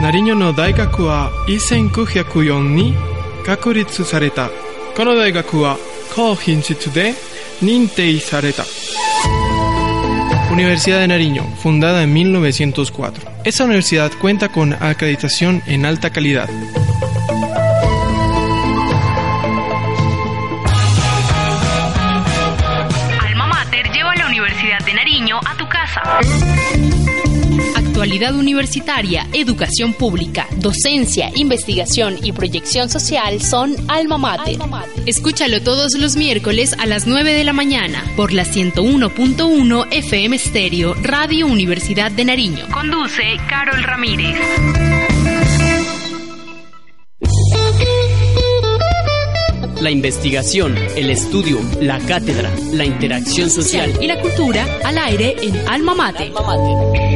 Nariño no daigaku wa1994ni kakuritsu sareta. Kono daigaku wa kōhinshitsu de nintei sareta. Universidad de Nariño, fundada en 1904. Esta universidad cuenta con acreditación en alta calidad. Alma Mater lleva a la Universidad de Nariño a tu casa. Actualidad universitaria, educación pública, docencia, investigación y proyección social son Alma Mater. Escúchalo todos los miércoles a las 9 de la mañana por la 101.1 FM Stereo, Radio Universidad de Nariño. Conduce Carol Ramírez. La investigación, el estudio, la cátedra, la interacción social y la cultura al aire en Alma Mater. A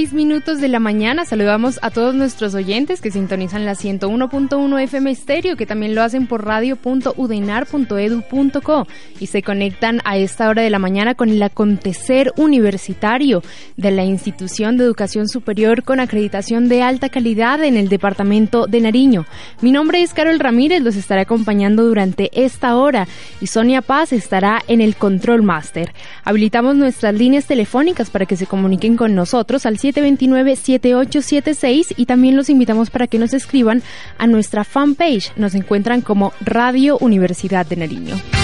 6 minutos de la mañana saludamos a todos nuestros oyentes que sintonizan la 101.1 FM Estéreo, que también lo hacen por radio.udenar.edu.co y se conectan a esta hora de la mañana con el acontecer universitario de la institución de educación superior con acreditación de alta calidad en el departamento de Nariño. Mi nombre es Carol Ramírez, los estaré acompañando durante esta hora y Sonia Paz estará en el Control Master. Habilitamos nuestras líneas telefónicas para que se comuniquen con nosotros al 729-7876 y también los invitamos para que nos escriban a nuestra fanpage. Nos encuentran como Radio Universidad de Nariño.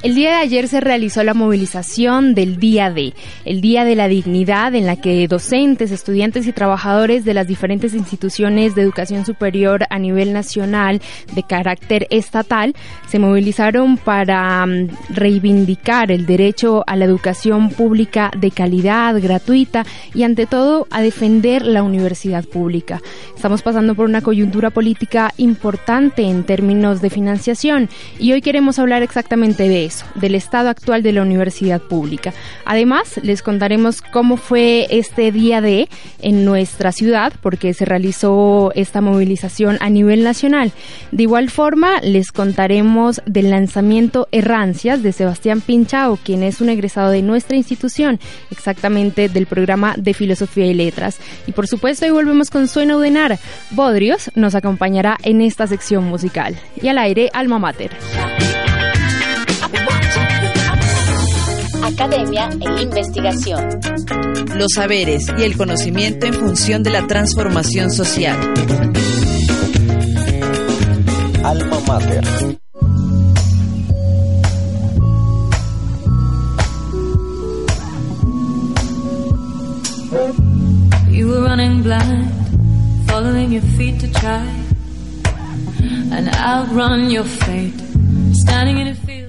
El día de ayer se realizó la movilización del Día D, el Día de la Dignidad, en la que docentes, estudiantes y trabajadores de las diferentes instituciones de educación superior a nivel nacional de carácter estatal se movilizaron para um, reivindicar el derecho a la educación pública de calidad, gratuita y ante todo a defender la universidad pública. Estamos pasando por una coyuntura política importante en términos de financiación y hoy queremos hablar exactamente de eso, del estado actual de la universidad pública. Además, les contaremos cómo fue este día de en nuestra ciudad, porque se realizó esta movilización a nivel nacional. De igual forma, les contaremos del lanzamiento Errancias de Sebastián Pinchao, quien es un egresado de nuestra institución, exactamente del programa de Filosofía y Letras. Y por supuesto, hoy volvemos con Suena Udenar. Bodrios nos acompañará en esta sección musical. Y al aire, Alma Mater. Academia e investigación. Los saberes y el conocimiento en función de la transformación social. Alma Mater. You were running blind, following your feet to try and outrun your fate, standing in a field.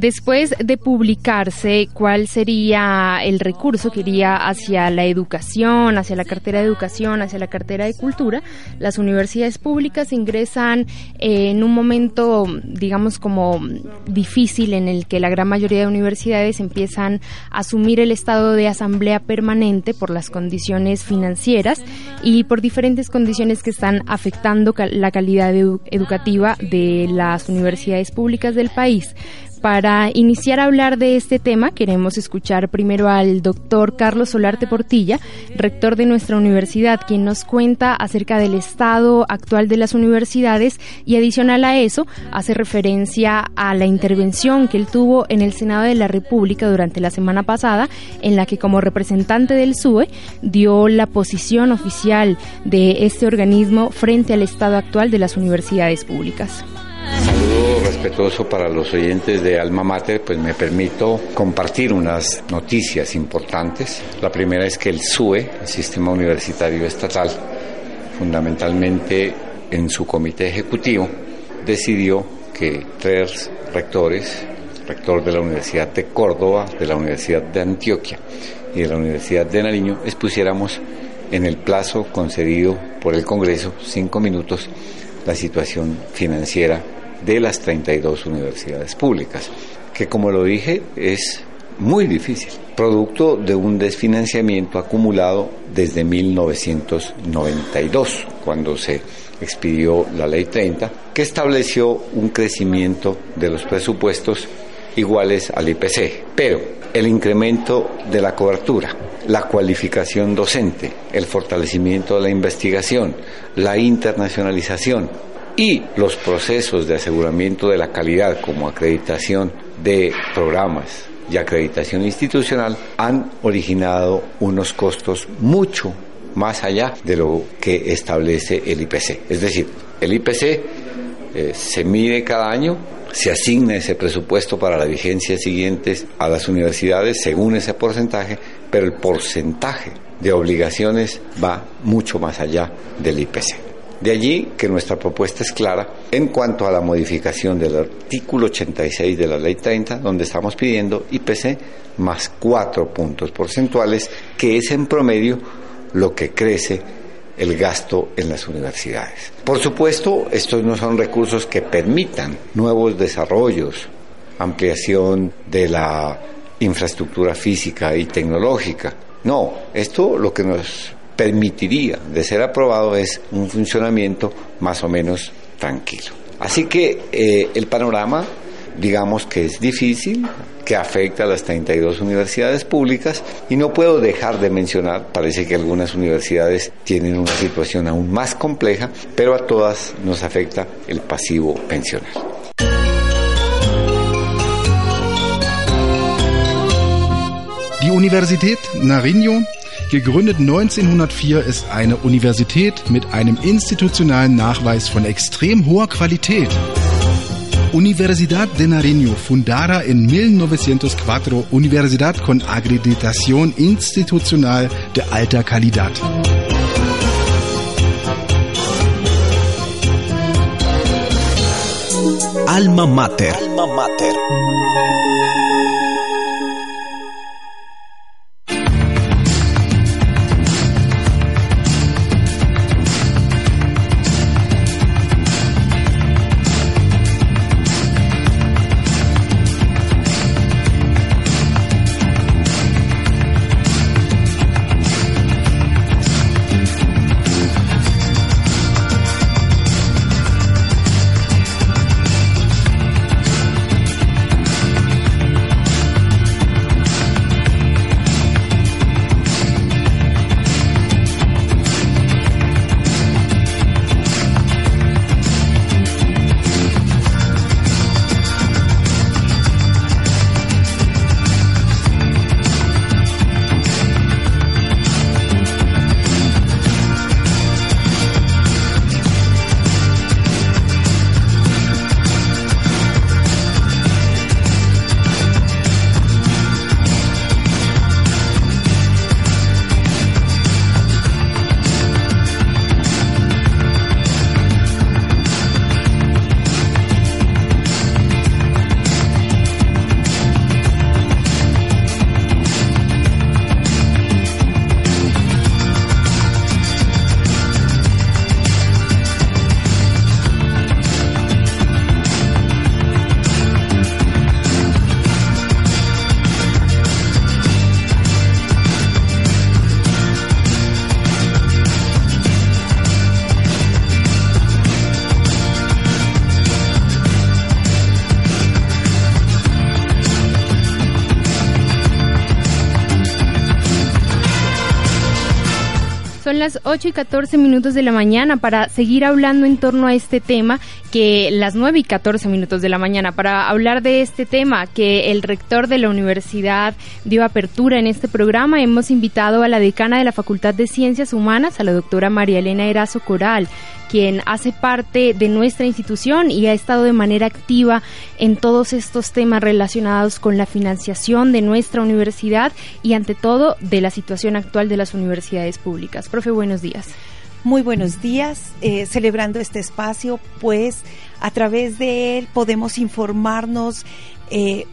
Después de publicarse cuál sería el recurso que iría hacia la educación, hacia la cartera de educación, hacia la cartera de cultura, las universidades públicas ingresan en un momento, digamos, como difícil en el que la gran mayoría de universidades empiezan a asumir el estado de asamblea permanente por las condiciones financieras y por diferentes condiciones que están afectando la calidad edu educativa de las universidades públicas del país. Para iniciar a hablar de este tema, queremos escuchar primero al doctor Carlos Solarte Portilla, rector de nuestra universidad, quien nos cuenta acerca del estado actual de las universidades y adicional a eso, hace referencia a la intervención que él tuvo en el Senado de la República durante la semana pasada, en la que como representante del SUE dio la posición oficial de este organismo frente al estado actual de las universidades públicas respetuoso para los oyentes de Alma Mater, pues me permito compartir unas noticias importantes. La primera es que el SUE, el Sistema Universitario Estatal, fundamentalmente en su comité ejecutivo, decidió que tres rectores, rector de la Universidad de Córdoba, de la Universidad de Antioquia y de la Universidad de Nariño expusiéramos en el plazo concedido por el Congreso, cinco minutos, la situación financiera de las 32 universidades públicas, que como lo dije es muy difícil, producto de un desfinanciamiento acumulado desde 1992, cuando se expidió la Ley 30, que estableció un crecimiento de los presupuestos iguales al IPC, pero el incremento de la cobertura, la cualificación docente, el fortalecimiento de la investigación, la internacionalización y los procesos de aseguramiento de la calidad como acreditación de programas y acreditación institucional han originado unos costos mucho más allá de lo que establece el IPC. Es decir, el IPC eh, se mide cada año se asigna ese presupuesto para la vigencia siguiente a las universidades según ese porcentaje, pero el porcentaje de obligaciones va mucho más allá del IPC. De allí que nuestra propuesta es clara en cuanto a la modificación del artículo 86 de la Ley 30, donde estamos pidiendo IPC más cuatro puntos porcentuales, que es en promedio lo que crece el gasto en las universidades. Por supuesto, estos no son recursos que permitan nuevos desarrollos, ampliación de la infraestructura física y tecnológica. No, esto lo que nos permitiría de ser aprobado es un funcionamiento más o menos tranquilo. Así que eh, el panorama, digamos que es difícil, que afecta a las 32 universidades públicas y no puedo dejar de mencionar, parece que algunas universidades tienen una situación aún más compleja, pero a todas nos afecta el pasivo pensional. Die Universität Nariño Gegründet 1904 ist eine Universität mit einem institutionellen Nachweis von extrem hoher Qualität. Universidad de Nariño, fundada en 1904, Universidad con acreditación institucional de alta calidad. Alma Mater. Alma Mater. 8 y 14 minutos de la mañana para seguir hablando en torno a este tema, que las 9 y 14 minutos de la mañana para hablar de este tema que el rector de la universidad dio apertura en este programa. Hemos invitado a la decana de la Facultad de Ciencias Humanas, a la doctora María Elena Erazo Coral, quien hace parte de nuestra institución y ha estado de manera activa en todos estos temas relacionados con la financiación de nuestra universidad y ante todo de la situación actual de las universidades públicas. Profe, buenos días. Muy buenos días, eh, celebrando este espacio, pues a través de él podemos informarnos eh,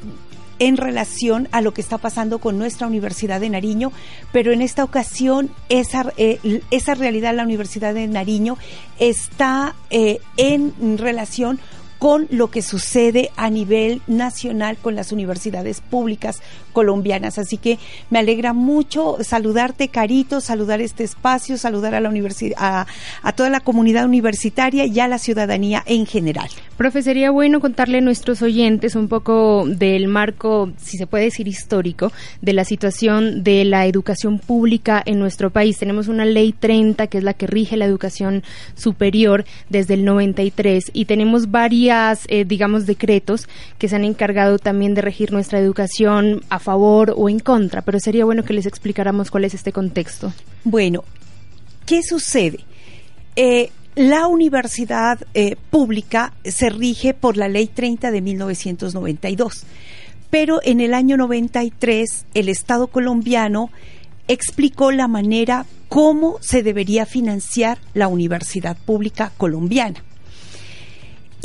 en relación a lo que está pasando con nuestra Universidad de Nariño, pero en esta ocasión esa, eh, esa realidad la Universidad de Nariño está eh, en relación con lo que sucede a nivel nacional con las universidades públicas colombianas. Así que me alegra mucho saludarte, Carito, saludar este espacio, saludar a la universidad, a, toda la comunidad universitaria y a la ciudadanía en general. Profe, sería bueno contarle a nuestros oyentes un poco del marco, si se puede decir histórico, de la situación de la educación pública en nuestro país. Tenemos una ley 30 que es la que rige la educación superior desde el 93 y tenemos varias, eh, digamos, decretos que se han encargado también de regir nuestra educación a favor o en contra, pero sería bueno que les explicáramos cuál es este contexto. Bueno, ¿qué sucede? Eh, la universidad eh, pública se rige por la Ley 30 de 1992, pero en el año 93 el Estado colombiano explicó la manera cómo se debería financiar la universidad pública colombiana.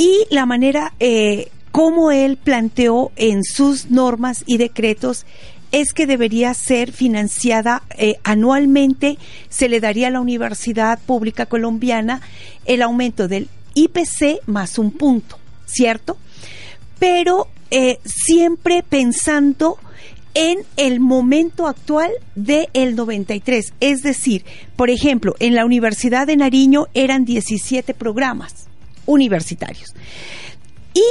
Y la manera eh, como él planteó en sus normas y decretos es que debería ser financiada eh, anualmente, se le daría a la Universidad Pública Colombiana el aumento del IPC más un punto, ¿cierto? Pero eh, siempre pensando en el momento actual del el 93. Es decir, por ejemplo, en la Universidad de Nariño eran 17 programas universitarios. Y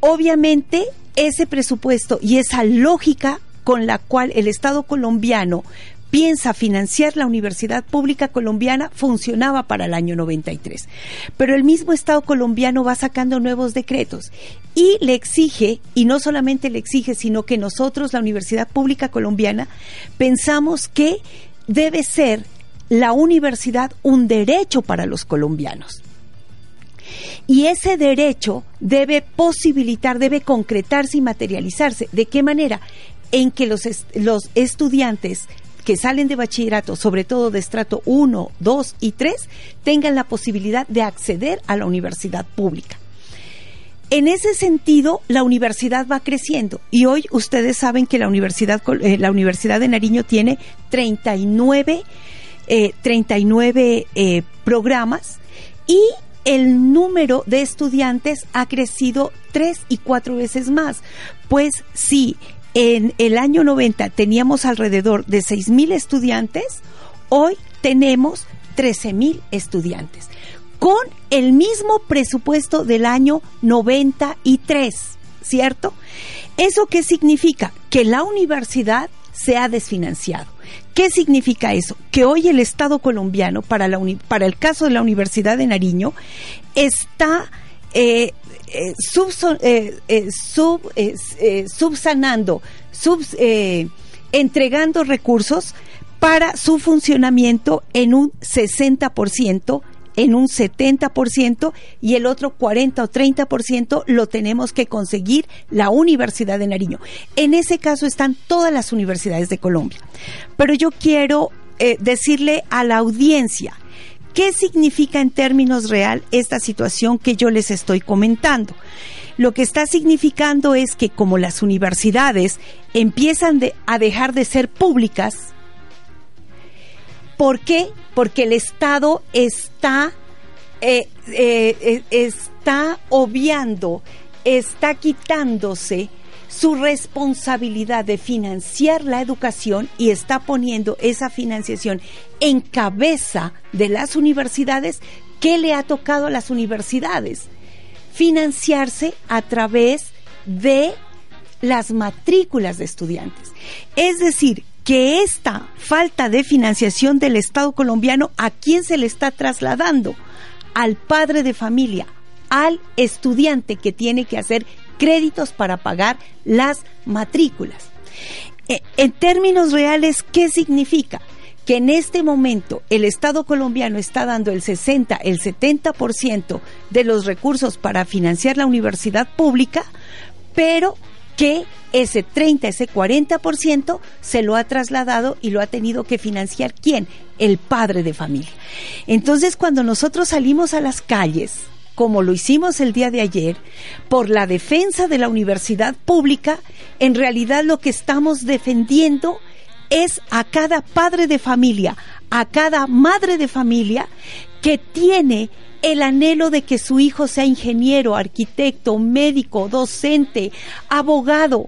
obviamente ese presupuesto y esa lógica con la cual el Estado colombiano piensa financiar la Universidad Pública Colombiana funcionaba para el año 93. Pero el mismo Estado colombiano va sacando nuevos decretos y le exige, y no solamente le exige, sino que nosotros, la Universidad Pública Colombiana, pensamos que debe ser la universidad un derecho para los colombianos. Y ese derecho debe posibilitar, debe concretarse y materializarse. ¿De qué manera? En que los, los estudiantes que salen de bachillerato, sobre todo de estrato 1, 2 y 3, tengan la posibilidad de acceder a la universidad pública. En ese sentido, la universidad va creciendo y hoy ustedes saben que la universidad, eh, la universidad de Nariño tiene 39, 39 eh, eh, programas y el número de estudiantes ha crecido tres y cuatro veces más. Pues si en el año 90 teníamos alrededor de seis mil estudiantes, hoy tenemos 13 mil estudiantes, con el mismo presupuesto del año 93, ¿cierto? ¿Eso qué significa? Que la universidad se ha desfinanciado. ¿Qué significa eso? Que hoy el Estado colombiano, para, el caso de la Universidad de Nariño, está subsanando, entregando recursos para su funcionamiento en un 60% en un 70% y el otro 40 o 30% lo tenemos que conseguir la Universidad de Nariño. En ese caso están todas las universidades de Colombia. Pero yo quiero eh, decirle a la audiencia, ¿qué significa en términos real esta situación que yo les estoy comentando? Lo que está significando es que como las universidades empiezan a dejar de ser públicas, ¿Por qué? Porque el Estado está, eh, eh, está obviando, está quitándose su responsabilidad de financiar la educación y está poniendo esa financiación en cabeza de las universidades. ¿Qué le ha tocado a las universidades? Financiarse a través de las matrículas de estudiantes. Es decir, que esta falta de financiación del Estado colombiano, ¿a quién se le está trasladando? Al padre de familia, al estudiante que tiene que hacer créditos para pagar las matrículas. E, en términos reales, ¿qué significa? Que en este momento el Estado colombiano está dando el 60, el 70% de los recursos para financiar la universidad pública, pero que ese 30, ese 40% se lo ha trasladado y lo ha tenido que financiar quién? El padre de familia. Entonces, cuando nosotros salimos a las calles, como lo hicimos el día de ayer, por la defensa de la universidad pública, en realidad lo que estamos defendiendo es a cada padre de familia, a cada madre de familia que tiene el anhelo de que su hijo sea ingeniero, arquitecto, médico, docente, abogado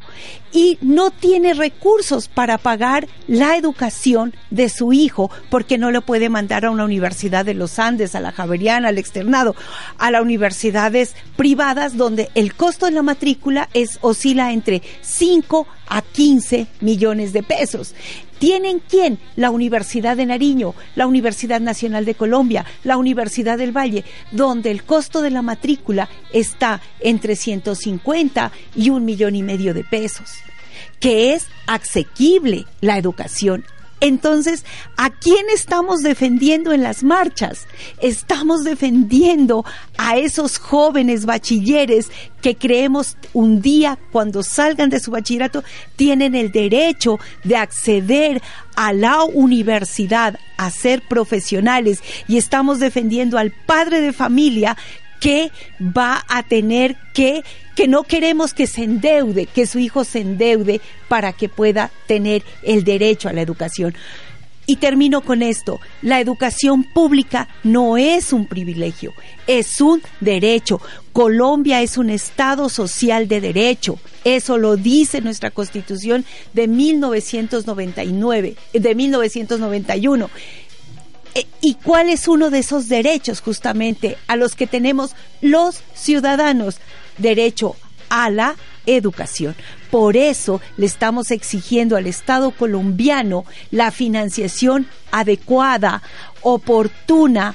y no tiene recursos para pagar la educación de su hijo porque no lo puede mandar a una universidad de los Andes, a la Javeriana, al externado, a las universidades privadas donde el costo de la matrícula es oscila entre 5 a 15 millones de pesos. ¿Tienen quién? La Universidad de Nariño, la Universidad Nacional de Colombia, la Universidad del Valle, donde el costo de la matrícula está entre 150 y un millón y medio de pesos, que es asequible la educación entonces, ¿a quién estamos defendiendo en las marchas? Estamos defendiendo a esos jóvenes bachilleres que creemos un día cuando salgan de su bachillerato tienen el derecho de acceder a la universidad, a ser profesionales y estamos defendiendo al padre de familia que va a tener que, que no queremos que se endeude, que su hijo se endeude para que pueda tener el derecho a la educación. Y termino con esto, la educación pública no es un privilegio, es un derecho. Colombia es un Estado social de derecho, eso lo dice nuestra Constitución de 1999, de 1991. Eh, ¿Y cuál es uno de esos derechos justamente a los que tenemos los ciudadanos? Derecho a la educación. Por eso le estamos exigiendo al Estado colombiano la financiación adecuada, oportuna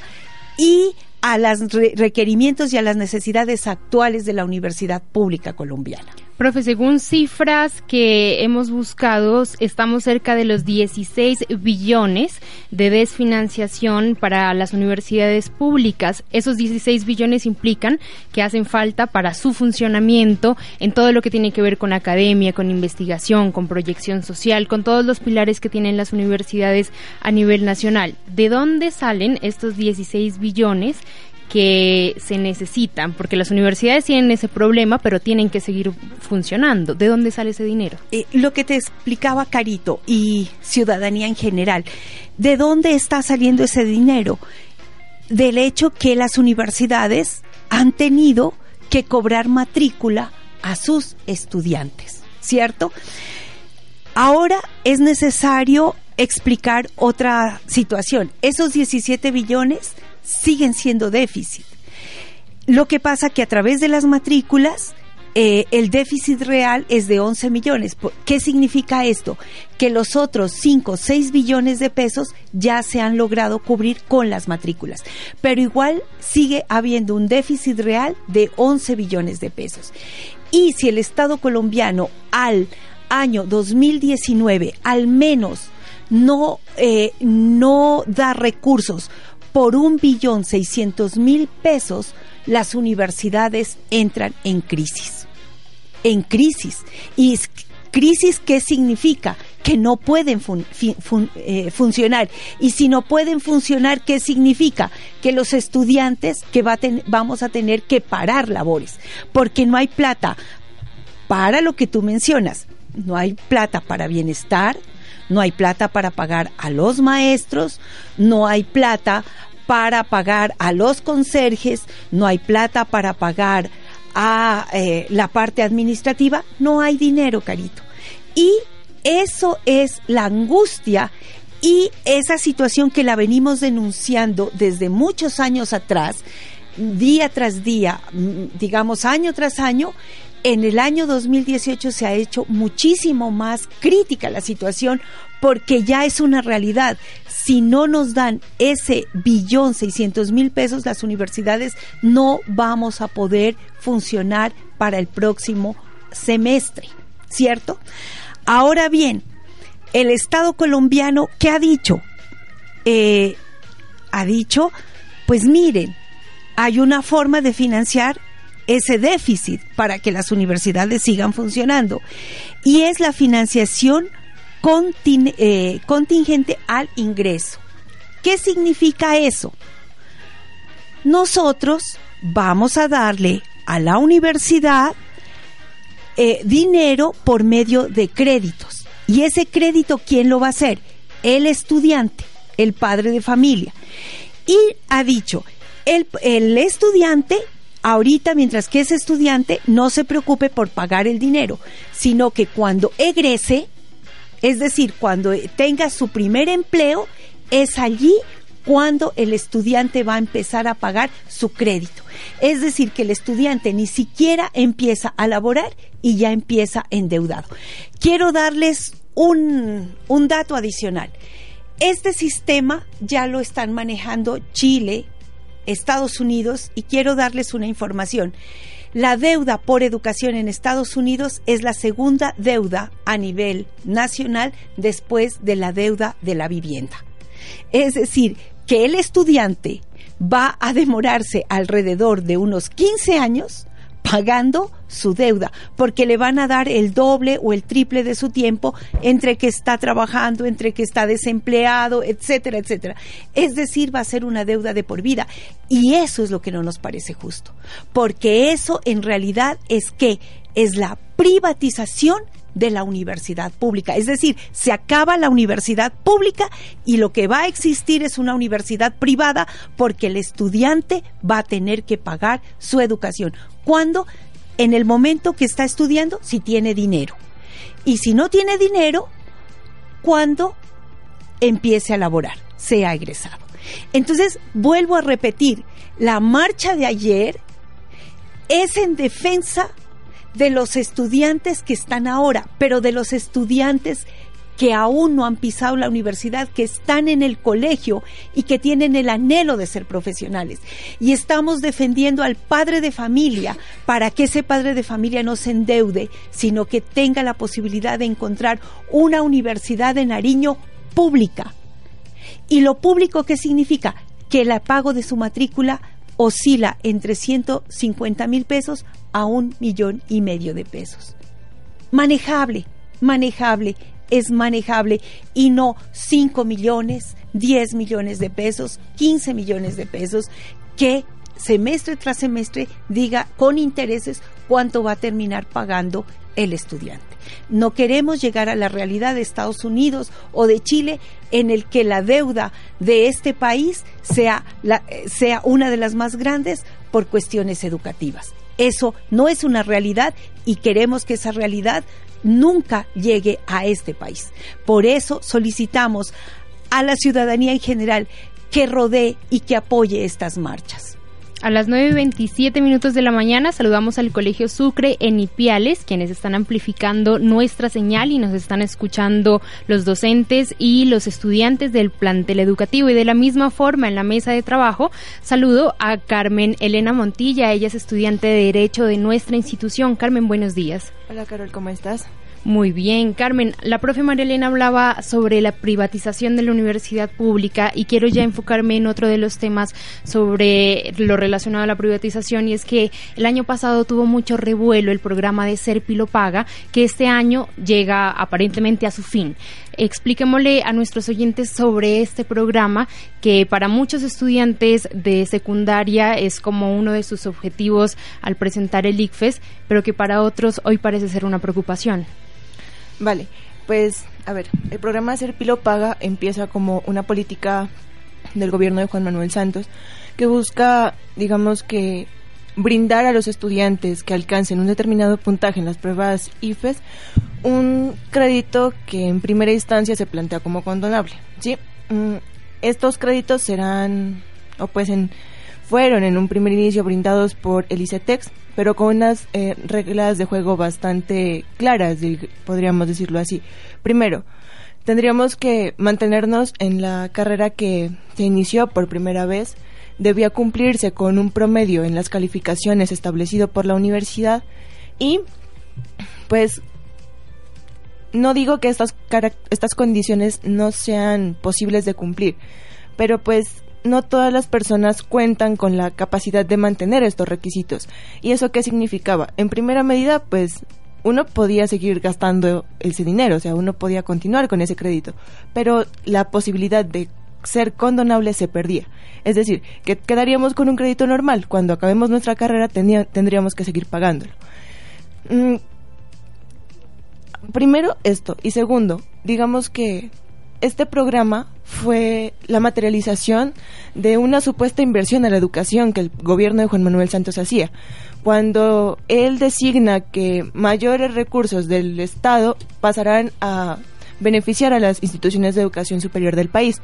y a los requerimientos y a las necesidades actuales de la Universidad Pública Colombiana. Profe, según cifras que hemos buscado, estamos cerca de los 16 billones de desfinanciación para las universidades públicas. Esos 16 billones implican que hacen falta para su funcionamiento en todo lo que tiene que ver con academia, con investigación, con proyección social, con todos los pilares que tienen las universidades a nivel nacional. ¿De dónde salen estos 16 billones que se necesitan, porque las universidades tienen ese problema, pero tienen que seguir funcionando. ¿De dónde sale ese dinero? Eh, lo que te explicaba Carito y ciudadanía en general, ¿de dónde está saliendo ese dinero? Del hecho que las universidades han tenido que cobrar matrícula a sus estudiantes, ¿cierto? Ahora es necesario explicar otra situación. Esos 17 billones siguen siendo déficit. Lo que pasa que a través de las matrículas eh, el déficit real es de 11 millones. ¿Qué significa esto? Que los otros 5, 6 billones de pesos ya se han logrado cubrir con las matrículas. Pero igual sigue habiendo un déficit real de 11 billones de pesos. Y si el Estado colombiano al año 2019 al menos no, eh, no da recursos por un billón seiscientos mil pesos, las universidades entran en crisis. En crisis. ¿Y crisis qué significa? Que no pueden eh, funcionar. Y si no pueden funcionar, ¿qué significa? Que los estudiantes que vamos a tener que parar labores, porque no hay plata para lo que tú mencionas. No hay plata para bienestar, no hay plata para pagar a los maestros, no hay plata para pagar a los conserjes, no hay plata para pagar a eh, la parte administrativa, no hay dinero, carito. Y eso es la angustia y esa situación que la venimos denunciando desde muchos años atrás, día tras día, mm, digamos año tras año, en el año 2018 se ha hecho muchísimo más crítica la situación porque ya es una realidad. Si no nos dan ese billón seiscientos mil pesos, las universidades no vamos a poder funcionar para el próximo semestre, ¿cierto? Ahora bien, el Estado colombiano, ¿qué ha dicho? Eh, ha dicho, pues miren, hay una forma de financiar ese déficit para que las universidades sigan funcionando. Y es la financiación eh, contingente al ingreso. ¿Qué significa eso? Nosotros vamos a darle a la universidad eh, dinero por medio de créditos. Y ese crédito, ¿quién lo va a hacer? El estudiante, el padre de familia. Y ha dicho, el, el estudiante ahorita, mientras que es estudiante, no se preocupe por pagar el dinero, sino que cuando egrese, es decir, cuando tenga su primer empleo, es allí cuando el estudiante va a empezar a pagar su crédito. Es decir, que el estudiante ni siquiera empieza a laborar y ya empieza endeudado. Quiero darles un, un dato adicional. Este sistema ya lo están manejando Chile, Estados Unidos y quiero darles una información. La deuda por educación en Estados Unidos es la segunda deuda a nivel nacional después de la deuda de la vivienda. Es decir, que el estudiante va a demorarse alrededor de unos 15 años pagando su deuda, porque le van a dar el doble o el triple de su tiempo entre que está trabajando, entre que está desempleado, etcétera, etcétera. Es decir, va a ser una deuda de por vida. Y eso es lo que no nos parece justo, porque eso en realidad es que es la privatización de la universidad pública. Es decir, se acaba la universidad pública y lo que va a existir es una universidad privada porque el estudiante va a tener que pagar su educación. ¿Cuándo? En el momento que está estudiando, si tiene dinero. Y si no tiene dinero, cuando empiece a laborar, sea egresado. Entonces, vuelvo a repetir, la marcha de ayer es en defensa de los estudiantes que están ahora, pero de los estudiantes que aún no han pisado la universidad, que están en el colegio y que tienen el anhelo de ser profesionales. Y estamos defendiendo al padre de familia para que ese padre de familia no se endeude, sino que tenga la posibilidad de encontrar una universidad de Nariño pública. ¿Y lo público qué significa? Que el pago de su matrícula oscila entre 150 mil pesos a un millón y medio de pesos. Manejable, manejable, es manejable y no 5 millones, 10 millones de pesos, 15 millones de pesos que semestre tras semestre diga con intereses cuánto va a terminar pagando el estudiante. No queremos llegar a la realidad de Estados Unidos o de Chile en el que la deuda de este país sea, la, sea una de las más grandes por cuestiones educativas. Eso no es una realidad y queremos que esa realidad nunca llegue a este país. Por eso solicitamos a la ciudadanía en general que rodee y que apoye estas marchas. A las 9.27 minutos de la mañana saludamos al Colegio Sucre en Ipiales, quienes están amplificando nuestra señal y nos están escuchando los docentes y los estudiantes del plantel educativo. Y de la misma forma, en la mesa de trabajo, saludo a Carmen Elena Montilla, ella es estudiante de Derecho de nuestra institución. Carmen, buenos días. Hola Carol, ¿cómo estás? Muy bien, Carmen. La profe Marilena hablaba sobre la privatización de la universidad pública y quiero ya enfocarme en otro de los temas sobre lo relacionado a la privatización y es que el año pasado tuvo mucho revuelo el programa de Serpilo Paga, que este año llega aparentemente a su fin. Expliquémosle a nuestros oyentes sobre este programa que para muchos estudiantes de secundaria es como uno de sus objetivos al presentar el ICFES, pero que para otros hoy parece ser una preocupación. Vale, pues a ver, el programa Ser Pilo Paga empieza como una política del gobierno de Juan Manuel Santos que busca, digamos que, brindar a los estudiantes que alcancen un determinado puntaje en las pruebas IFES un crédito que en primera instancia se plantea como condonable. ¿sí? Mm, estos créditos serán, o pues en, fueron en un primer inicio brindados por el ICETEX, pero con unas eh, reglas de juego bastante claras, podríamos decirlo así. Primero, tendríamos que mantenernos en la carrera que se inició por primera vez, debía cumplirse con un promedio en las calificaciones establecido por la universidad y pues no digo que estas, estas condiciones no sean posibles de cumplir, pero pues no todas las personas cuentan con la capacidad de mantener estos requisitos. ¿Y eso qué significaba? En primera medida, pues uno podía seguir gastando ese dinero, o sea, uno podía continuar con ese crédito, pero la posibilidad de ser condonable se perdía. Es decir, que quedaríamos con un crédito normal. Cuando acabemos nuestra carrera tendríamos que seguir pagándolo. Mm, primero esto. Y segundo, digamos que este programa fue la materialización de una supuesta inversión a la educación que el gobierno de Juan Manuel Santos hacía. Cuando él designa que mayores recursos del Estado pasarán a beneficiar a las instituciones de educación superior del país.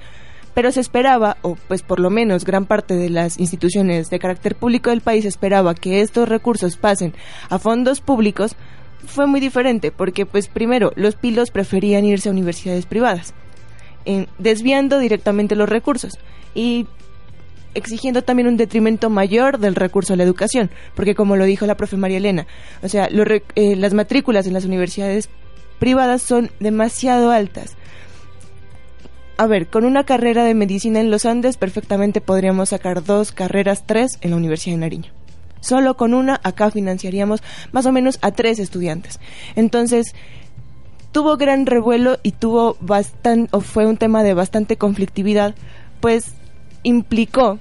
Pero se esperaba, o pues por lo menos gran parte de las instituciones de carácter público del país esperaba que estos recursos pasen a fondos públicos, fue muy diferente, porque pues primero los pilos preferían irse a universidades privadas, desviando directamente los recursos y exigiendo también un detrimento mayor del recurso a la educación, porque como lo dijo la profe María Elena, o sea, eh, las matrículas en las universidades privadas son demasiado altas. A ver, con una carrera de medicina en los Andes perfectamente podríamos sacar dos carreras, tres en la Universidad de Nariño. Solo con una acá financiaríamos más o menos a tres estudiantes. Entonces, tuvo gran revuelo y tuvo bastante, o fue un tema de bastante conflictividad, pues implicó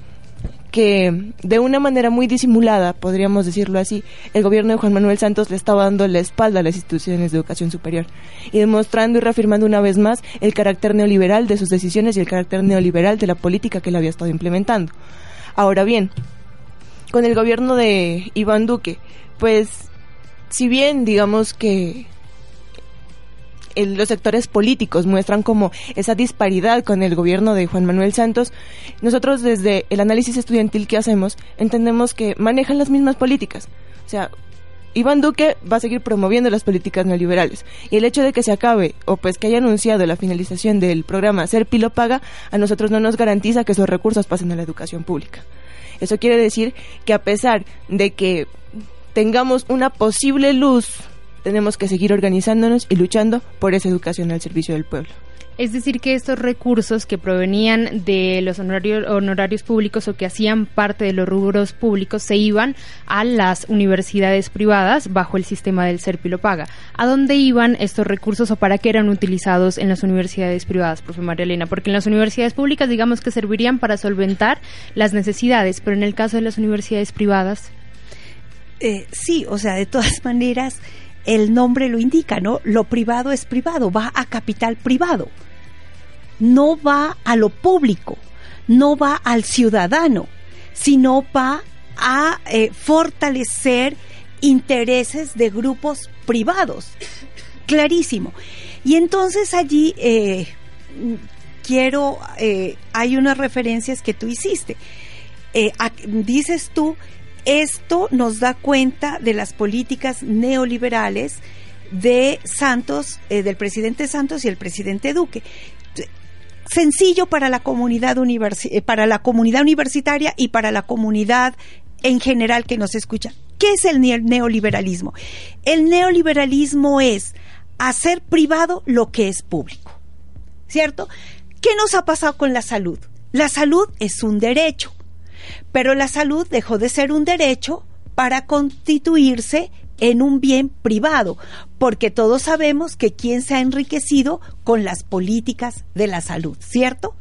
que de una manera muy disimulada, podríamos decirlo así, el gobierno de Juan Manuel Santos le estaba dando la espalda a las instituciones de educación superior y demostrando y reafirmando una vez más el carácter neoliberal de sus decisiones y el carácter neoliberal de la política que él había estado implementando. Ahora bien, con el gobierno de Iván Duque, pues si bien digamos que los sectores políticos muestran como esa disparidad con el gobierno de Juan Manuel Santos, nosotros desde el análisis estudiantil que hacemos entendemos que manejan las mismas políticas. O sea, Iván Duque va a seguir promoviendo las políticas neoliberales y el hecho de que se acabe o pues que haya anunciado la finalización del programa Ser Pilo Paga a nosotros no nos garantiza que esos recursos pasen a la educación pública. Eso quiere decir que a pesar de que tengamos una posible luz tenemos que seguir organizándonos y luchando por esa educación al servicio del pueblo. Es decir, que estos recursos que provenían de los honorarios, honorarios públicos o que hacían parte de los rubros públicos se iban a las universidades privadas bajo el sistema del Serpilo Paga. ¿A dónde iban estos recursos o para qué eran utilizados en las universidades privadas, profe María Elena? Porque en las universidades públicas digamos que servirían para solventar las necesidades, pero en el caso de las universidades privadas... Eh, sí, o sea, de todas maneras el nombre lo indica, ¿no? Lo privado es privado, va a capital privado, no va a lo público, no va al ciudadano, sino va a eh, fortalecer intereses de grupos privados. Clarísimo. Y entonces allí eh, quiero, eh, hay unas referencias que tú hiciste. dices tú esto nos da cuenta de las políticas neoliberales de Santos, eh, del presidente Santos y el presidente Duque. Sencillo para la comunidad eh, para la comunidad universitaria y para la comunidad en general que nos escucha. ¿Qué es el neoliberalismo? El neoliberalismo es hacer privado lo que es público. ¿Cierto? ¿Qué nos ha pasado con la salud? La salud es un derecho pero la salud dejó de ser un derecho para constituirse en un bien privado, porque todos sabemos que quién se ha enriquecido con las políticas de la salud, ¿cierto?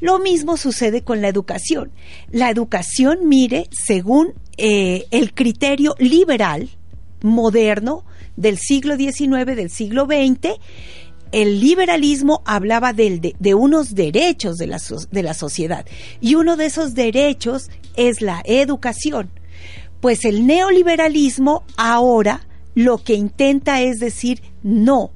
Lo mismo sucede con la educación. La educación, mire, según eh, el criterio liberal moderno del siglo XIX, del siglo XX, el liberalismo hablaba de, de unos derechos de la, de la sociedad y uno de esos derechos es la educación. Pues el neoliberalismo ahora lo que intenta es decir, no,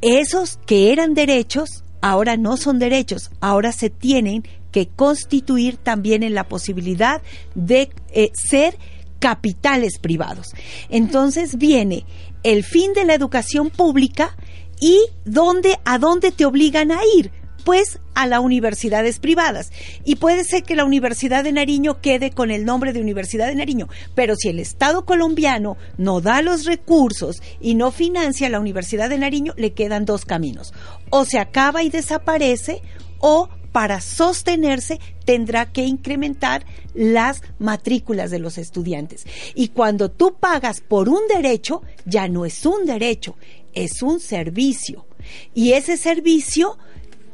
esos que eran derechos ahora no son derechos, ahora se tienen que constituir también en la posibilidad de eh, ser capitales privados. Entonces viene el fin de la educación pública ¿Y dónde, a dónde te obligan a ir? Pues a las universidades privadas. Y puede ser que la Universidad de Nariño quede con el nombre de Universidad de Nariño, pero si el Estado colombiano no da los recursos y no financia la Universidad de Nariño, le quedan dos caminos. O se acaba y desaparece, o para sostenerse tendrá que incrementar las matrículas de los estudiantes. Y cuando tú pagas por un derecho, ya no es un derecho, es un servicio. Y ese servicio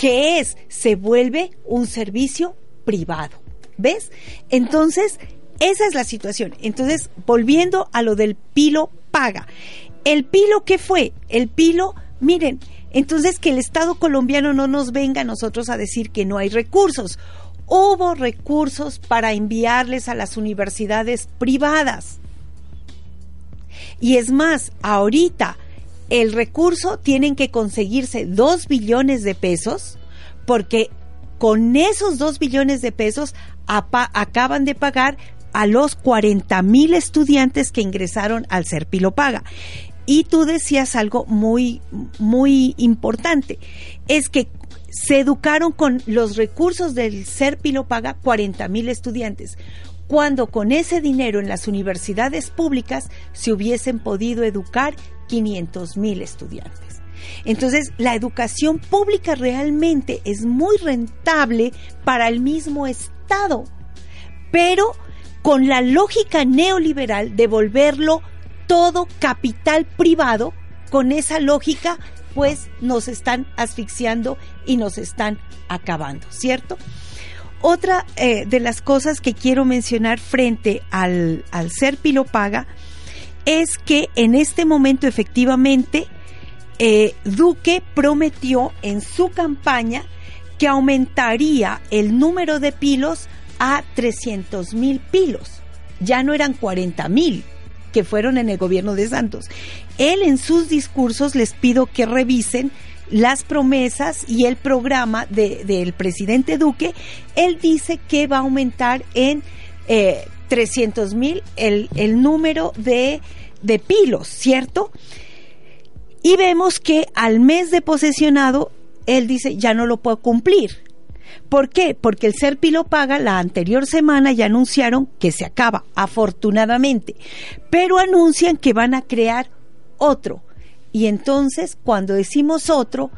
¿Qué es? Se vuelve un servicio privado. ¿Ves? Entonces, esa es la situación. Entonces, volviendo a lo del pilo paga. ¿El pilo qué fue? El pilo, miren, entonces que el Estado colombiano no nos venga a nosotros a decir que no hay recursos. Hubo recursos para enviarles a las universidades privadas. Y es más, ahorita el recurso tienen que conseguirse dos billones de pesos porque con esos dos billones de pesos acaban de pagar a los 40 mil estudiantes que ingresaron al Serpilo Paga. Y tú decías algo muy, muy importante, es que se educaron con los recursos del Serpilo Paga 40 mil estudiantes, cuando con ese dinero en las universidades públicas se hubiesen podido educar 500 mil estudiantes. Entonces, la educación pública realmente es muy rentable para el mismo Estado, pero con la lógica neoliberal de volverlo todo capital privado, con esa lógica, pues nos están asfixiando y nos están acabando, ¿cierto? Otra eh, de las cosas que quiero mencionar frente al, al ser pilopaga es que en este momento efectivamente eh, Duque prometió en su campaña que aumentaría el número de pilos a 300 mil pilos. Ya no eran 40 mil que fueron en el gobierno de Santos. Él en sus discursos les pido que revisen las promesas y el programa del presidente Duque. Él dice que va a aumentar en eh, 300 mil el, el, número de, de pilos, ¿cierto? Y vemos que al mes de posesionado, él dice, ya no lo puedo cumplir. ¿Por qué? Porque el ser lo paga la anterior semana ya anunciaron que se acaba, afortunadamente, pero anuncian que van a crear otro. Y entonces, cuando decimos otro,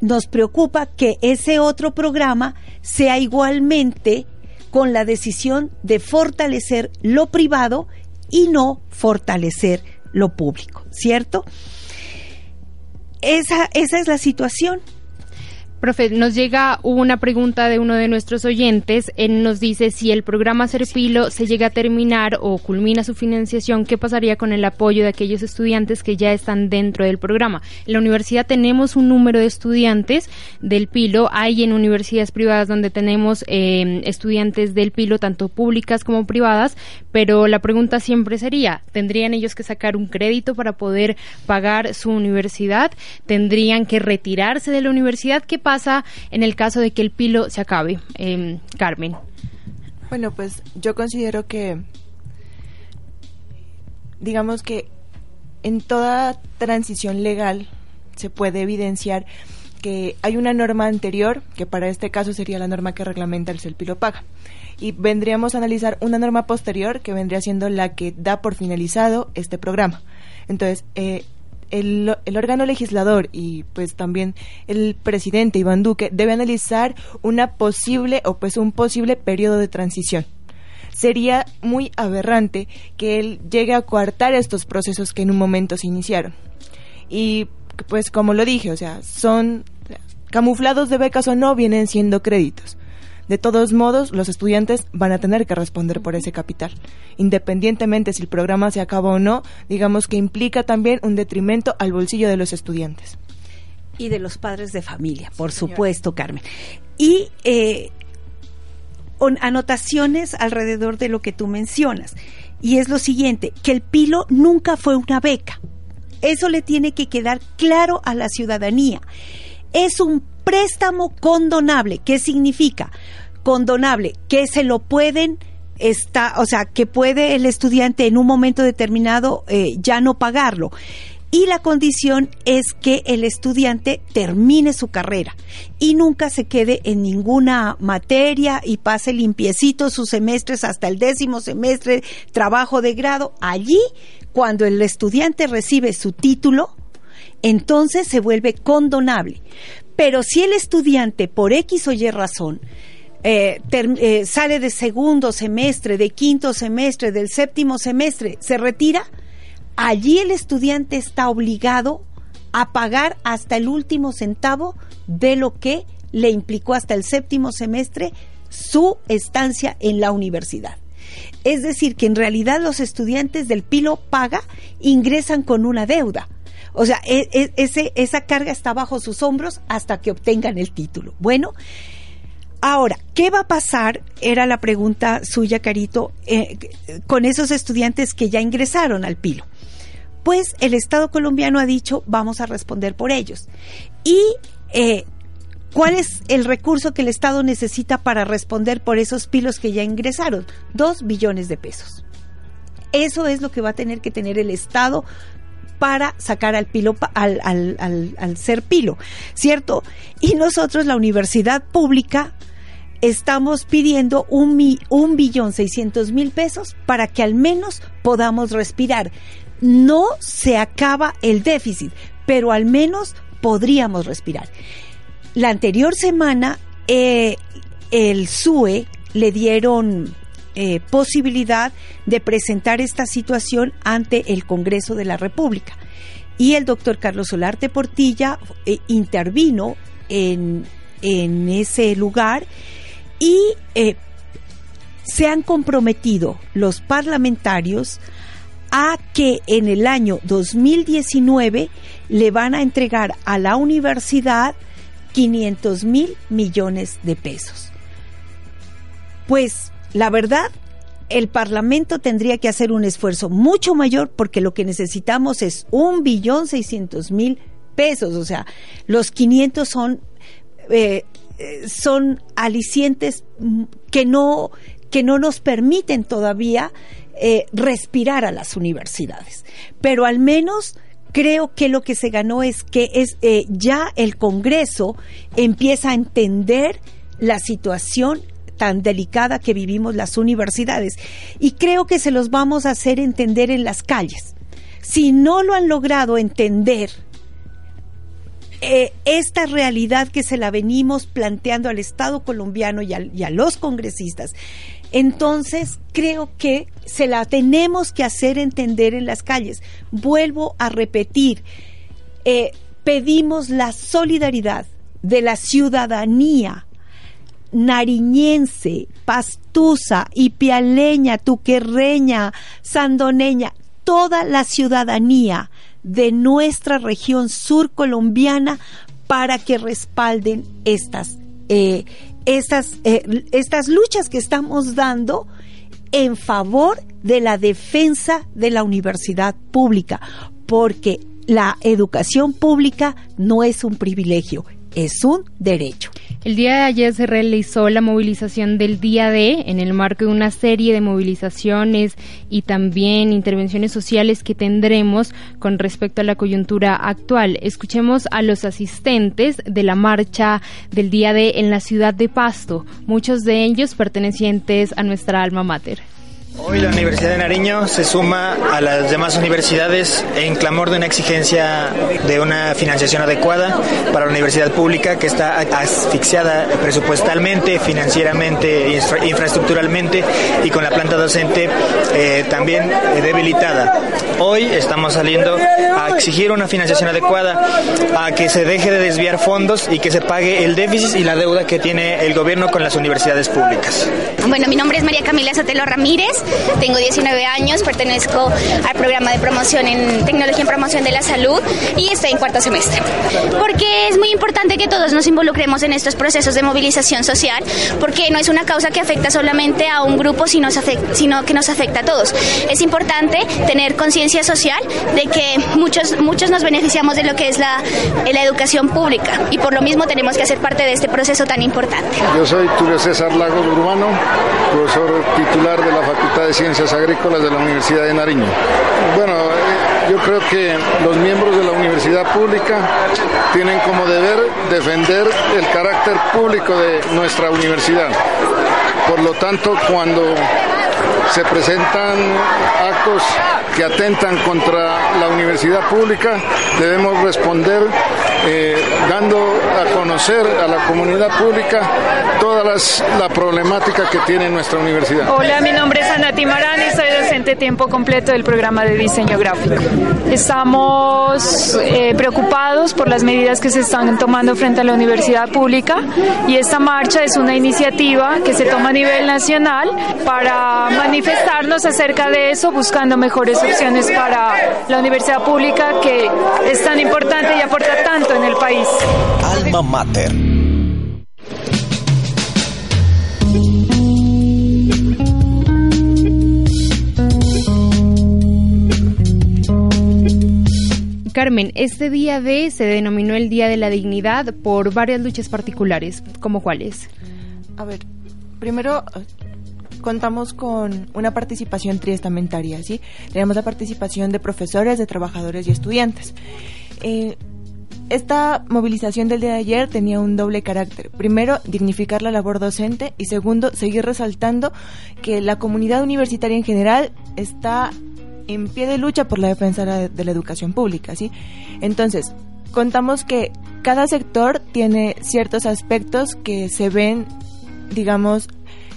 nos preocupa que ese otro programa sea igualmente con la decisión de fortalecer lo privado y no fortalecer lo público, ¿cierto? Esa, esa es la situación. Profe, nos llega una pregunta de uno de nuestros oyentes. Él nos dice si el programa Serpilo se llega a terminar o culmina su financiación, ¿qué pasaría con el apoyo de aquellos estudiantes que ya están dentro del programa? En la universidad tenemos un número de estudiantes del Pilo. Hay en universidades privadas donde tenemos eh, estudiantes del Pilo, tanto públicas como privadas, pero la pregunta siempre sería, ¿tendrían ellos que sacar un crédito para poder pagar su universidad? ¿Tendrían que retirarse de la universidad? ¿Qué pasa en el caso de que el pilo se acabe, eh, Carmen? Bueno, pues yo considero que, digamos que en toda transición legal se puede evidenciar que hay una norma anterior, que para este caso sería la norma que reglamenta el Pilo Paga. Y vendríamos a analizar una norma posterior que vendría siendo la que da por finalizado este programa. Entonces, eh, el, órgano legislador y pues también el presidente Iván Duque debe analizar una posible o pues un posible periodo de transición. Sería muy aberrante que él llegue a coartar estos procesos que en un momento se iniciaron. Y pues como lo dije, o sea, son camuflados de becas o no, vienen siendo créditos. De todos modos, los estudiantes van a tener que responder por ese capital. Independientemente si el programa se acaba o no, digamos que implica también un detrimento al bolsillo de los estudiantes. Y de los padres de familia, por supuesto, Carmen. Y eh, anotaciones alrededor de lo que tú mencionas. Y es lo siguiente, que el pilo nunca fue una beca. Eso le tiene que quedar claro a la ciudadanía. Es un préstamo condonable. ¿Qué significa? condonable, que se lo pueden está, o sea, que puede el estudiante en un momento determinado eh, ya no pagarlo. Y la condición es que el estudiante termine su carrera y nunca se quede en ninguna materia y pase limpiecito sus semestres hasta el décimo semestre, trabajo de grado. Allí, cuando el estudiante recibe su título, entonces se vuelve condonable. Pero si el estudiante, por X o Y razón, eh, eh, sale de segundo semestre, de quinto semestre, del séptimo semestre, se retira, allí el estudiante está obligado a pagar hasta el último centavo de lo que le implicó hasta el séptimo semestre su estancia en la universidad. Es decir, que en realidad los estudiantes del Pilo Paga ingresan con una deuda. O sea, e, e, ese, esa carga está bajo sus hombros hasta que obtengan el título. Bueno, ahora, ¿qué va a pasar? Era la pregunta suya, Carito, eh, con esos estudiantes que ya ingresaron al Pilo. Pues el Estado colombiano ha dicho, vamos a responder por ellos. Y eh, ¿Cuál es el recurso que el Estado necesita para responder por esos pilos que ya ingresaron? Dos billones de pesos. Eso es lo que va a tener que tener el Estado para sacar al pilo al, ser pilo, ¿cierto? Y nosotros, la universidad pública, estamos pidiendo un, un billón seiscientos mil pesos para que al menos podamos respirar. No se acaba el déficit, pero al menos podríamos respirar. La anterior semana eh, el SUE le dieron eh, posibilidad de presentar esta situación ante el Congreso de la República. Y el doctor Carlos Solarte Portilla eh, intervino en, en, ese lugar y se han comprometido los parlamentarios a que en el año 2019 le van a entregar a la universidad 500 mil millones de pesos. Pues la verdad, el Parlamento tendría que hacer un esfuerzo mucho mayor porque lo que necesitamos es un billón seiscientos mil pesos. O sea, los 500 son, eh, son alicientes que no, que no nos permiten todavía eh, respirar a las universidades. Pero al menos creo que lo que se ganó es que es eh, ya el Congreso empieza a entender la situación tan delicada que vivimos las universidades y creo que se los vamos a hacer entender en las calles. Si no lo han logrado entender, eh, esta realidad que se la venimos planteando al Estado colombiano y a los congresistas, entonces, creo que se la tenemos que hacer entender en las calles. Vuelvo a repetir, eh, pedimos la solidaridad de la ciudadanía nariñense, pastusa, ipialeña, tuquerreña, sandoneña, toda la ciudadanía de nuestra región sur colombiana para que respalden estas eh, estas, eh, estas luchas que estamos dando en favor de la defensa de la universidad pública, porque la educación pública no es un privilegio, es un derecho. El día de ayer se realizó la movilización del día D en el marco de una serie de movilizaciones y también intervenciones sociales que tendremos con respecto a la coyuntura actual. Escuchemos a los asistentes de la marcha del día D en la ciudad de Pasto, muchos de ellos pertenecientes a nuestra alma mater. Hoy la Universidad de Nariño se suma a las demás universidades en clamor de una exigencia de una financiación adecuada para la universidad pública que está asfixiada presupuestalmente, financieramente, infraestructuralmente y con la planta docente eh, también debilitada. Hoy estamos saliendo a exigir una financiación adecuada, a que se deje de desviar fondos y que se pague el déficit y la deuda que tiene el gobierno con las universidades públicas. Bueno, mi nombre es María Camila Sotelo Ramírez tengo 19 años, pertenezco al programa de promoción en tecnología y promoción de la salud y estoy en cuarto semestre. Porque es muy importante que todos nos involucremos en estos procesos de movilización social, porque no es una causa que afecta solamente a un grupo, sino, que nos afecta a todos. Es importante tener conciencia social de que muchos, muchos nos beneficiamos de lo que es la, la educación pública y por lo mismo tenemos que hacer parte de este proceso tan importante. Yo soy Tulio César Lagos Urbano, profesor titular de la Facultad de Ciencias Agrícolas de la Universidad de Nariño. Bueno, yo creo que los miembros de la universidad pública tienen como deber defender el carácter público de nuestra universidad. Por lo tanto, cuando se presentan actos que atentan contra la universidad pública, debemos responder eh, dando a conocer a la comunidad pública toda las, la problemática que tiene nuestra universidad. Hola, mi nombre es Ana Timarán y soy docente tiempo completo del programa de diseño gráfico. Estamos eh, preocupados por las medidas que se están tomando frente a la universidad pública y esta marcha es una iniciativa que se toma a nivel nacional para manifestarnos acerca de eso, buscando mejores opciones para la universidad pública que es tan importante y aporta tanto en el país. Alma Mater. Carmen, este día D se denominó el Día de la Dignidad por varias luchas particulares, ¿como cuáles? A ver, primero contamos con una participación triestamentaria, ¿sí? Tenemos la participación de profesores, de trabajadores y estudiantes. Eh, esta movilización del día de ayer tenía un doble carácter. Primero, dignificar la labor docente y segundo, seguir resaltando que la comunidad universitaria en general está en pie de lucha por la defensa de la educación pública, ¿sí? Entonces, contamos que cada sector tiene ciertos aspectos que se ven, digamos,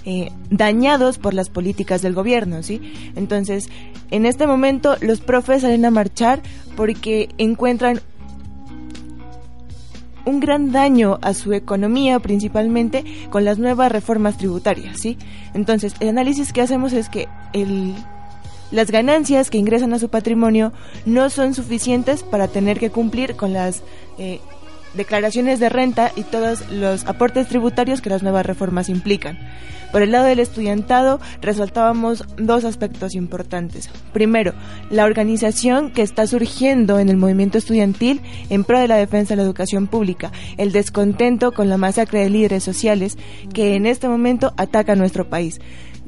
eh, dañados por las políticas del gobierno, ¿sí? Entonces, en este momento los profes salen a marchar porque encuentran un gran daño a su economía, principalmente con las nuevas reformas tributarias, ¿sí? Entonces, el análisis que hacemos es que el, las ganancias que ingresan a su patrimonio no son suficientes para tener que cumplir con las eh, declaraciones de renta y todos los aportes tributarios que las nuevas reformas implican. Por el lado del estudiantado resaltábamos dos aspectos importantes. Primero, la organización que está surgiendo en el movimiento estudiantil en pro de la defensa de la educación pública, el descontento con la masacre de líderes sociales que en este momento ataca a nuestro país.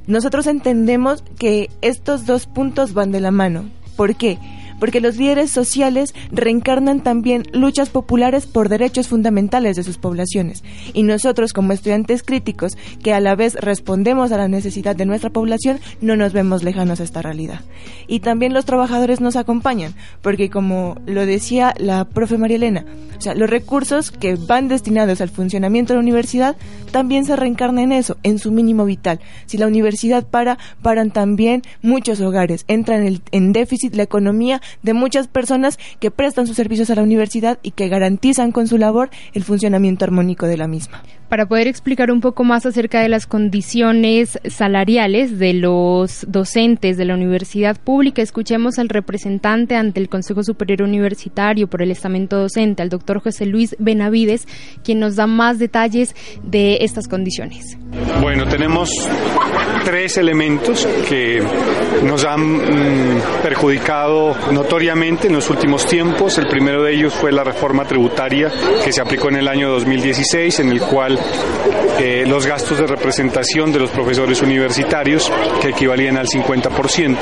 Nosotros entendemos que estos dos puntos van de la mano. ¿Por qué? Porque los líderes sociales reencarnan también luchas populares por derechos fundamentales de sus poblaciones. Y nosotros, como estudiantes críticos, que a la vez respondemos a la necesidad de nuestra población, no nos vemos lejanos a esta realidad. Y también los trabajadores nos acompañan, porque como lo decía la profe María Elena, los recursos que van destinados al funcionamiento de la universidad también se reencarnan en eso, en su mínimo vital. Si la universidad para, paran también muchos hogares, entra en, en déficit la economía de muchas personas que prestan sus servicios a la universidad y que garantizan con su labor el funcionamiento armónico de la misma. Para poder explicar un poco más acerca de las condiciones salariales de los docentes de la universidad pública, escuchemos al representante ante el Consejo Superior Universitario por el estamento docente, al doctor José Luis Benavides, quien nos da más detalles de estas condiciones. Bueno, tenemos tres elementos que nos han mm, perjudicado notoriamente en los últimos tiempos. El primero de ellos fue la reforma tributaria que se aplicó en el año 2016, en el cual eh, los gastos de representación de los profesores universitarios, que equivalían al 50%,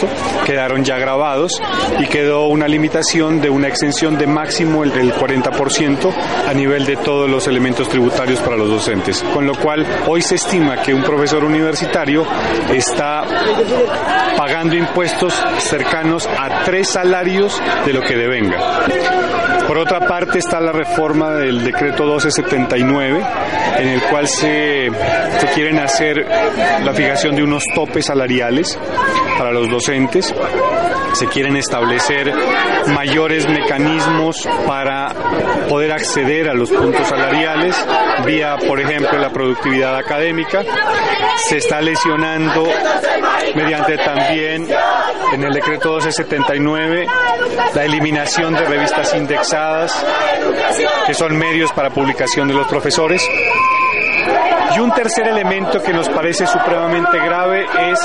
quedaron ya grabados y quedó una limitación de una exención de máximo el del 40% a nivel de todos los elementos tributarios para los docentes. Con lo cual, hoy se estima que un profesor universitario está pagando impuestos cercanos a tres salarios de lo que devenga. Por otra parte está la reforma del decreto 1279, en el cual se, se quieren hacer la fijación de unos topes salariales para los docentes se quieren establecer mayores mecanismos para poder acceder a los puntos salariales vía, por ejemplo, la productividad académica. Se está lesionando mediante también en el decreto 1279 la eliminación de revistas indexadas, que son medios para publicación de los profesores. Y un tercer elemento que nos parece supremamente grave es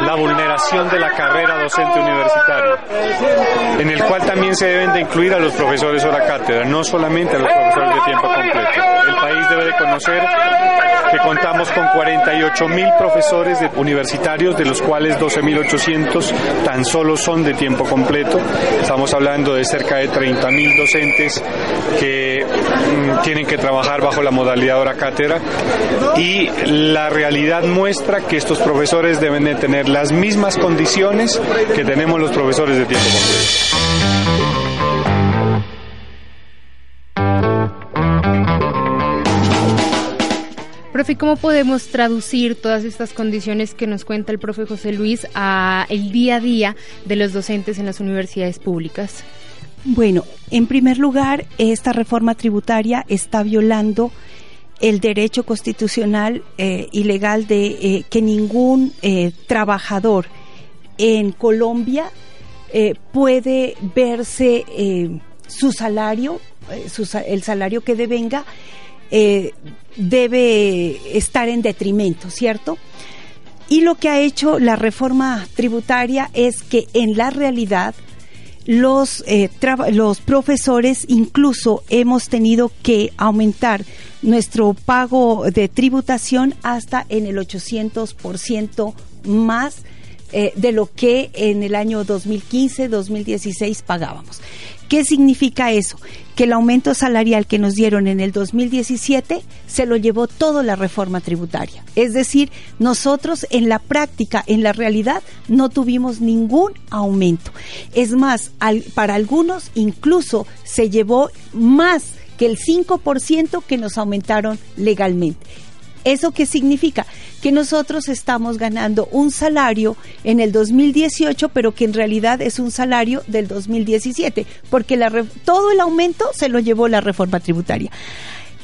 la vulneración de la carrera docente universitaria, en el cual también se deben de incluir a los profesores hora cátedra, no solamente a los profesores de tiempo completo. El país debe de conocer que contamos con 48 mil profesores universitarios, de los cuales 12.800 tan solo son de tiempo completo. Estamos hablando de cerca de 30 mil docentes que mm, tienen que trabajar bajo la modalidad hora cátedra y la realidad muestra que estos profesores deben de tener las mismas condiciones que tenemos los profesores de tiempo completo. Profe, ¿cómo podemos traducir todas estas condiciones que nos cuenta el profe José Luis a el día a día de los docentes en las universidades públicas? Bueno, en primer lugar, esta reforma tributaria está violando el derecho constitucional eh, y legal de eh, que ningún eh, trabajador en Colombia puede verse su salario, el salario que devenga, debe estar en detrimento, ¿cierto? Y lo que ha hecho la reforma tributaria es que en la realidad los, eh, profesores incluso hemos tenido que aumentar nuestro pago de tributación hasta en el 800% más eh, de lo que en el año 2015-2016 pagábamos. ¿Qué significa eso? Que el aumento salarial que nos dieron en el 2017 se lo llevó toda la reforma tributaria. Es decir, nosotros en la práctica, en la realidad, no tuvimos ningún aumento. Es más, para algunos incluso se llevó más que el 5% que nos aumentaron legalmente. ¿Eso qué significa? Que nosotros estamos ganando un salario en el 2018, pero que en realidad es un salario del 2017, porque todo el aumento se lo llevó la reforma tributaria.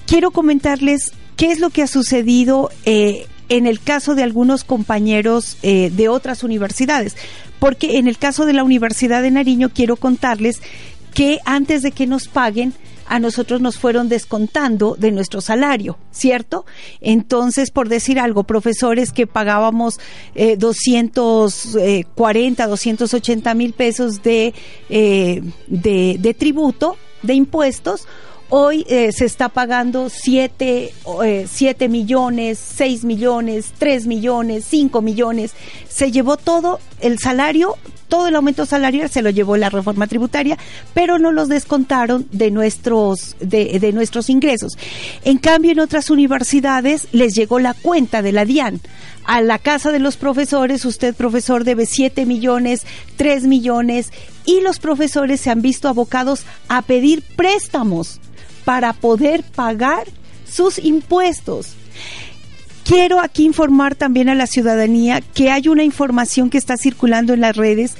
Quiero comentarles qué es lo que ha sucedido eh, en el caso de algunos compañeros eh, de otras universidades, porque en el caso de la Universidad de Nariño quiero contarles que antes de que nos paguen, a nosotros nos fueron descontando de nuestro salario, ¿cierto? Entonces, por decir algo, profesores que pagábamos eh, 240, 280 mil pesos de, eh, de, tributo, de impuestos, Hoy eh, se está pagando 7 eh, millones, 6 millones, 3 millones, 5 millones. Se llevó todo el salario, todo el aumento salarial se lo llevó la reforma tributaria, pero no los descontaron de nuestros, de, de nuestros ingresos. En cambio, en otras universidades les llegó la cuenta de la DIAN a la casa de los profesores, usted profesor debe 7 millones, 3 millones y los profesores se han visto abocados a pedir préstamos para poder pagar sus impuestos. Quiero aquí informar también a la ciudadanía que hay una información que está circulando en las redes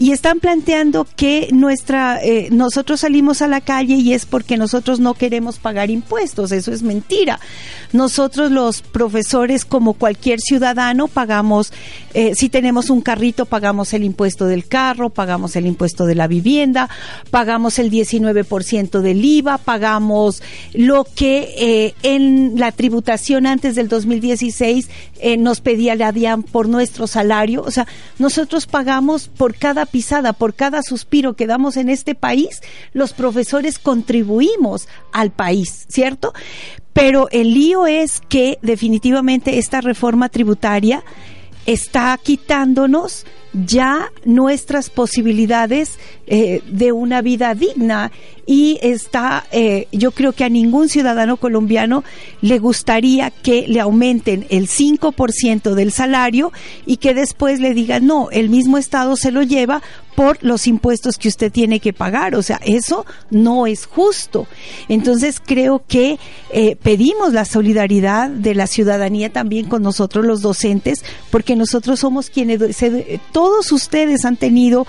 y están planteando que nuestra eh, nosotros salimos a la calle y es porque nosotros no queremos pagar impuestos. Eso es mentira. Nosotros los profesores como cualquier ciudadano pagamos eh, si tenemos un carrito pagamos el impuesto del carro pagamos el impuesto de la vivienda pagamos el 19% del IVA pagamos lo que eh, en la tributación antes del 2016 nos pedía la DIAN por nuestro salario. O sea nosotros pagamos por cada pisada, por cada suspiro que damos en este país, los profesores contribuimos al país, ¿cierto? Pero el lío es que definitivamente esta reforma tributaria está quitándonos ya nuestras posibilidades eh, de una vida digna. Y está, eh, yo creo que a ningún ciudadano colombiano le gustaría que le aumenten el 5% del salario y que después le digan, no, el mismo Estado se lo lleva por los impuestos que usted tiene que pagar. O sea, eso no es justo. Entonces creo que eh, pedimos la solidaridad de la ciudadanía también con nosotros los docentes, porque nosotros somos quienes, todos ustedes han tenido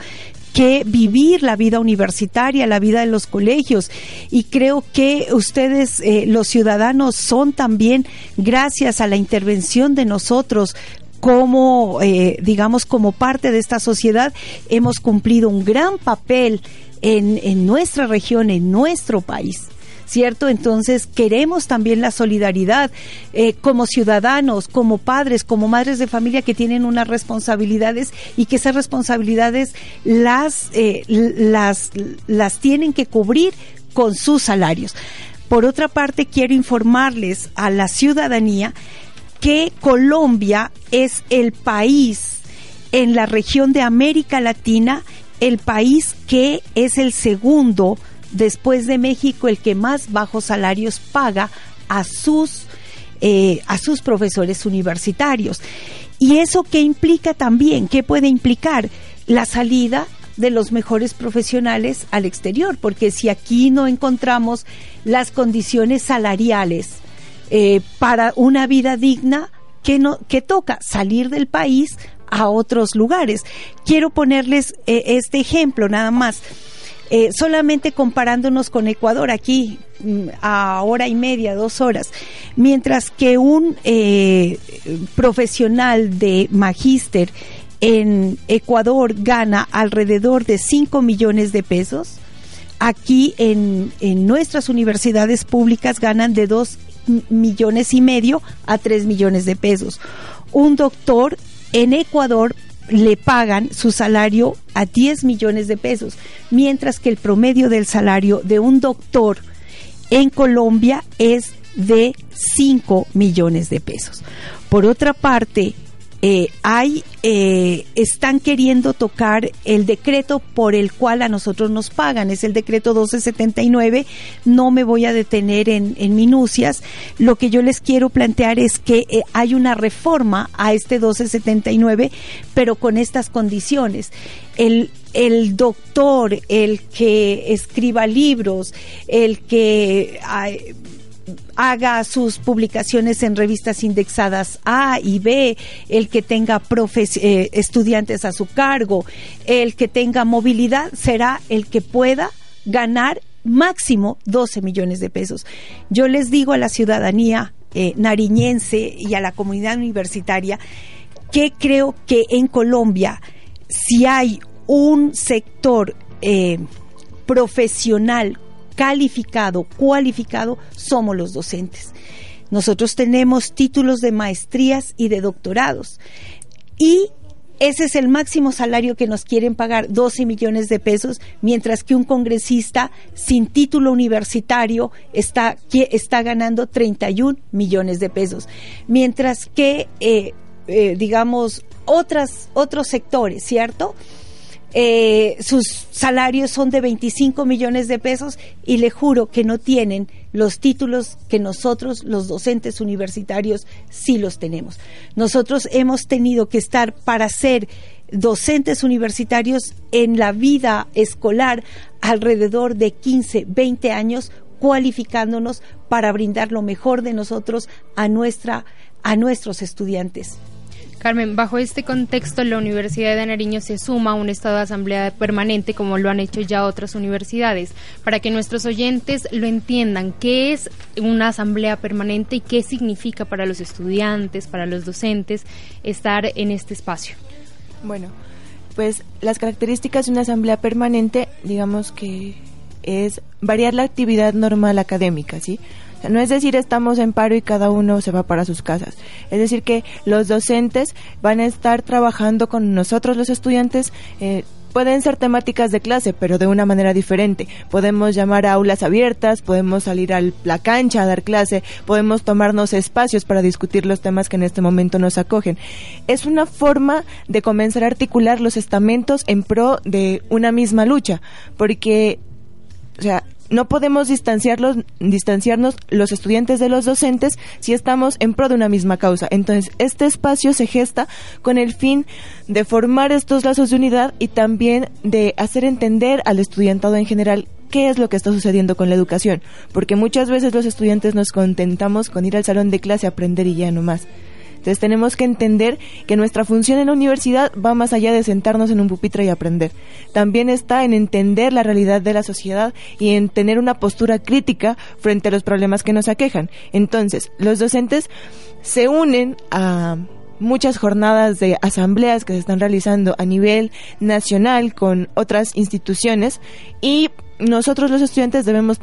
que vivir la vida universitaria, la vida de los colegios. Y creo que ustedes, eh, los ciudadanos, son también, gracias a la intervención de nosotros, como, eh, digamos, como parte de esta sociedad, hemos cumplido un gran papel en, en nuestra región, en nuestro país. ¿cierto? Entonces queremos también la solidaridad eh, como ciudadanos, como padres, como madres de familia que tienen unas responsabilidades y que esas responsabilidades las, eh, las, las tienen que cubrir con sus salarios. Por otra parte, quiero informarles a la ciudadanía que Colombia es el país en la región de América Latina, el país que es el segundo después de México, el que más bajos salarios paga a sus, eh, a sus profesores universitarios. ¿Y eso qué implica también? ¿Qué puede implicar? La salida de los mejores profesionales al exterior, porque si aquí no encontramos las condiciones salariales eh, para una vida digna que, no, que toca salir del país a otros lugares. Quiero ponerles eh, este ejemplo nada más. Eh, solamente comparándonos con Ecuador, aquí mm, a hora y media, dos horas, mientras que un profesional de magíster en Ecuador gana alrededor de 5 millones de pesos, aquí en, en nuestras universidades públicas ganan de 2 millones y medio a 3 millones de pesos. Un doctor en Ecuador le pagan su salario a 10 millones de pesos, mientras que el promedio del salario de un doctor en Colombia es de 5 millones de pesos. Por otra parte, eh, hay, eh, están queriendo tocar el decreto por el cual a nosotros nos pagan, es el decreto 1279, no me voy a detener en, minucias, lo que yo les quiero plantear es que eh, hay una reforma a este 1279, pero con estas condiciones. El, el doctor, el que escriba libros, el que haga sus publicaciones en revistas indexadas A y B, el que tenga eh, estudiantes a su cargo, el que tenga movilidad, será el que pueda ganar máximo 12 millones de pesos. Yo les digo a la ciudadanía eh, nariñense y a la comunidad universitaria que creo que en Colombia, si hay un sector eh, profesional calificado, cualificado, somos los docentes. Nosotros tenemos títulos de maestrías y de doctorados. Y ese es el máximo salario que nos quieren pagar, 12 millones de pesos, mientras que un congresista sin título universitario está, está ganando 31 millones de pesos. Mientras que, eh, eh, digamos, otras, otros sectores, ¿cierto? Eh, sus salarios son de 25 millones de pesos y le juro que no tienen los títulos que nosotros, los docentes universitarios, sí los tenemos. Nosotros hemos tenido que estar para ser docentes universitarios en la vida escolar alrededor de 15, 20 años cualificándonos para brindar lo mejor de nosotros a nuestra a nuestros estudiantes. Carmen, bajo este contexto, la Universidad de Nariño se suma a un estado de asamblea permanente, como lo han hecho ya otras universidades, para que nuestros oyentes lo entiendan. ¿Qué es una asamblea permanente y qué significa para los estudiantes, para los docentes, estar en este espacio? Bueno, pues las características de una asamblea permanente, digamos que es variar la actividad normal académica, ¿sí? No es decir, estamos en paro y cada uno se va para sus casas. Es decir, que los docentes van a estar trabajando con nosotros, los estudiantes, eh, pueden ser temáticas de clase, pero de una manera diferente. Podemos llamar a aulas abiertas, podemos salir a la cancha a dar clase, podemos tomarnos espacios para discutir los temas que en este momento nos acogen. Es una forma de comenzar a articular los estamentos en pro de una misma lucha, porque, o sea, no podemos distanciarlos, distanciarnos los estudiantes de los docentes si estamos en pro de una misma causa. Entonces, este espacio se gesta con el fin de formar estos lazos de unidad y también de hacer entender al estudiantado en general qué es lo que está sucediendo con la educación, porque muchas veces los estudiantes nos contentamos con ir al salón de clase a aprender y ya no más. Entonces tenemos que entender que nuestra función en la universidad va más allá de sentarnos en un pupitre y aprender. También está en entender la realidad de la sociedad y en tener una postura crítica frente a los problemas que nos aquejan. Entonces, los docentes se unen a muchas jornadas de asambleas que se están realizando a nivel nacional con otras instituciones y nosotros los estudiantes debemos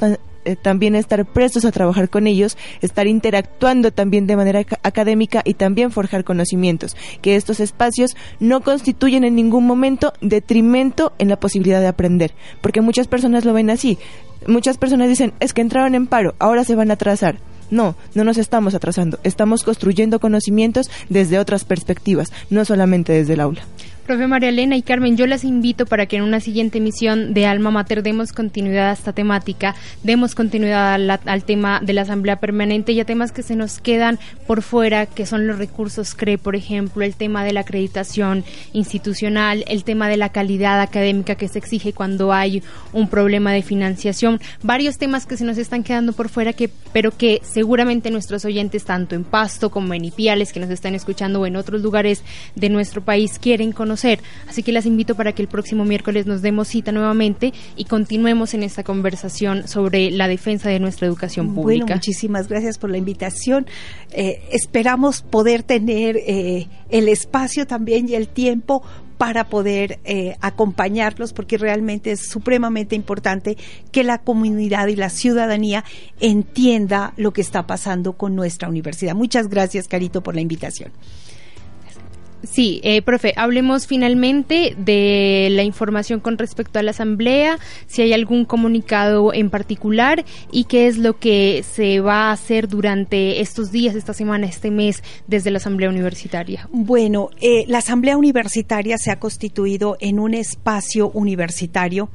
eh, también estar prestos a trabajar con ellos, estar interactuando también de manera académica y también forjar conocimientos, que estos espacios no constituyen en ningún momento detrimento en la posibilidad de aprender, porque muchas personas lo ven así. Muchas personas dicen, es que entraron en paro, ahora se van a atrasar. No, no nos estamos atrasando, estamos construyendo conocimientos desde otras perspectivas, no solamente desde el aula. Profe María Elena y Carmen, yo las invito para que en una siguiente emisión de Alma Mater demos continuidad a esta temática, demos continuidad al, tema de la Asamblea Permanente y a temas que se nos quedan por fuera, que son los recursos CRE, por ejemplo, el tema de la acreditación institucional, el tema de la calidad académica que se exige cuando hay un problema de financiación, varios temas que se nos están quedando por fuera, que, pero que seguramente nuestros oyentes, tanto en Pasto como en Ipiales, que nos están escuchando o en otros lugares de nuestro país, quieren conocer Así que las invito para que el próximo miércoles nos demos cita nuevamente y continuemos en esta conversación sobre la defensa de nuestra educación pública. Bueno, muchísimas gracias por la invitación. Eh, esperamos poder tener eh, el espacio también y el tiempo para poder eh, acompañarlos, porque realmente es supremamente importante que la comunidad y la ciudadanía entienda lo que está pasando con nuestra universidad. Muchas gracias, Carito, por la invitación. Sí, eh, profe, hablemos finalmente de la información con respecto a la asamblea, si hay algún comunicado en particular y qué es lo que se va a hacer durante estos días, esta semana, este mes desde la asamblea universitaria. Bueno, eh, la asamblea universitaria se ha constituido en un espacio universitario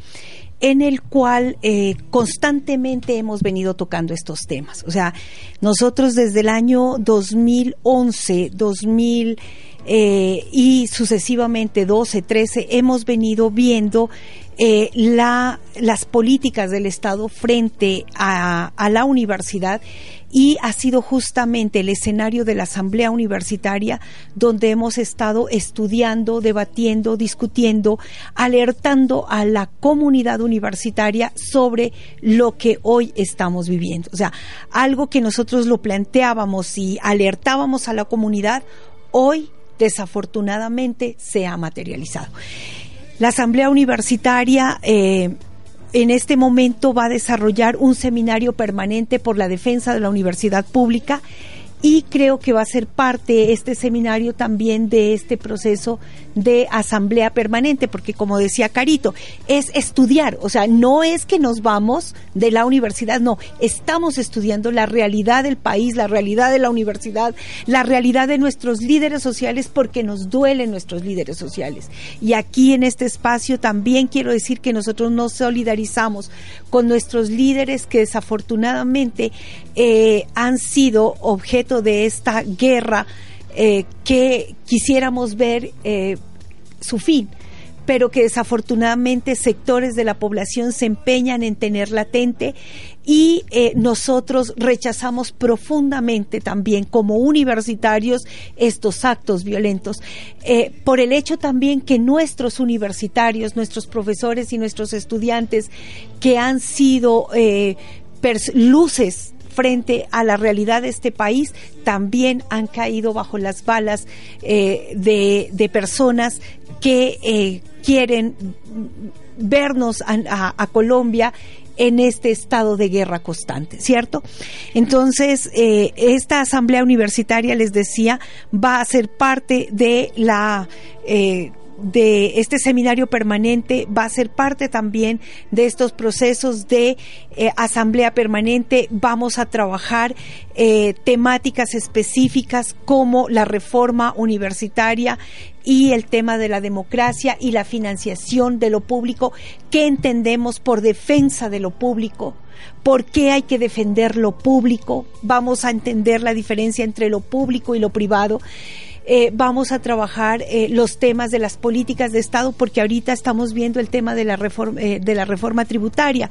en el cual eh, constantemente hemos venido tocando estos temas. O sea, nosotros desde el año 2011, 2000 eh, y sucesivamente 12, 13, hemos venido viendo eh, la, las políticas del Estado frente a, a, la universidad y ha sido justamente el escenario de la Asamblea Universitaria donde hemos estado estudiando, debatiendo, discutiendo, alertando a la comunidad universitaria sobre lo que hoy estamos viviendo. O sea, algo que nosotros lo planteábamos y alertábamos a la comunidad, hoy desafortunadamente se ha materializado. La Asamblea Universitaria eh, en este momento va a desarrollar un seminario permanente por la defensa de la universidad pública y creo que va a ser parte este seminario también de este proceso de asamblea permanente, porque como decía Carito, es estudiar, o sea, no es que nos vamos de la universidad, no, estamos estudiando la realidad del país, la realidad de la universidad, la realidad de nuestros líderes sociales, porque nos duelen nuestros líderes sociales. Y aquí en este espacio también quiero decir que nosotros nos solidarizamos con nuestros líderes que desafortunadamente eh, han sido objeto de esta guerra eh, que quisiéramos ver eh, su fin. Pero que desafortunadamente sectores de la población se empeñan en tener latente y eh, nosotros rechazamos profundamente también como universitarios estos actos violentos. Por el hecho también que nuestros universitarios, nuestros profesores y nuestros estudiantes que han sido luces frente a la realidad de este país también han caído bajo las balas eh, de, personas que eh, quieren vernos a, Colombia en este estado de guerra constante, ¿cierto? Entonces, eh, esta asamblea universitaria, les decía, va a ser parte de la de este seminario permanente va a ser parte también de estos procesos de eh, asamblea permanente. Vamos a trabajar eh, temáticas específicas como la reforma universitaria y el tema de la democracia y la financiación de lo público. ¿Qué entendemos por defensa de lo público? ¿Por qué hay que defender lo público? Vamos a entender la diferencia entre lo público y lo privado. Eh, vamos a trabajar eh, los temas de las políticas de Estado, porque ahorita estamos viendo el tema de la reforma, eh, de la reforma tributaria,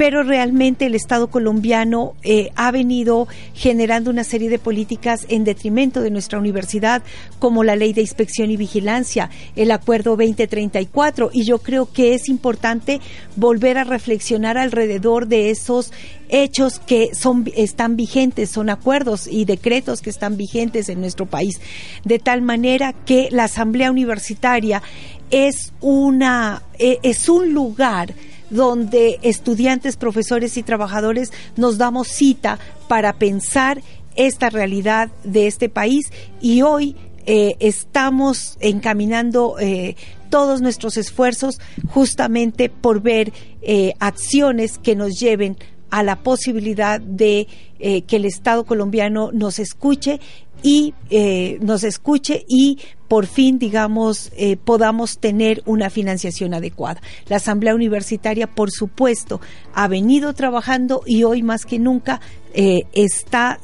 pero realmente el Estado colombiano ha venido generando una serie de políticas en detrimento de nuestra universidad, como la ley de inspección y vigilancia, el acuerdo 2034, y yo creo que es importante volver a reflexionar alrededor de esos hechos que son están vigentes, son acuerdos y decretos que están vigentes en nuestro país, de tal manera que la Asamblea Universitaria es una e, es un lugar donde estudiantes, profesores y trabajadores nos damos cita para pensar esta realidad de este país. Y hoy eh, estamos encaminando eh, todos nuestros esfuerzos justamente por ver eh, acciones que nos lleven a la posibilidad de eh, que el Estado colombiano nos escuche y eh, nos escuche y por fin, digamos, eh, podamos tener una financiación adecuada. La Asamblea Universitaria, por supuesto, ha venido trabajando y hoy más que nunca está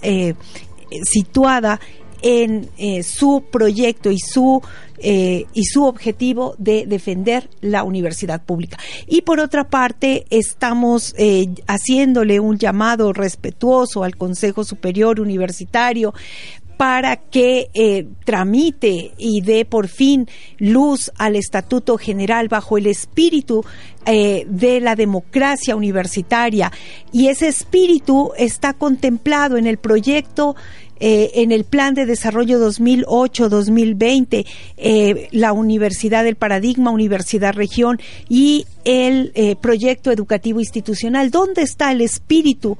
situada en su proyecto y su eh, y su objetivo de defender la universidad pública. Y por otra parte, estamos eh, haciéndole un llamado respetuoso al Consejo Superior Universitario para que eh, tramite y dé por fin luz al Estatuto General bajo el espíritu de la democracia universitaria. Y ese espíritu está contemplado en el proyecto eh, en el Plan de Desarrollo 2008-2020, eh, la Universidad del Paradigma, Universidad Región y el eh, proyecto educativo institucional. ¿Dónde está el espíritu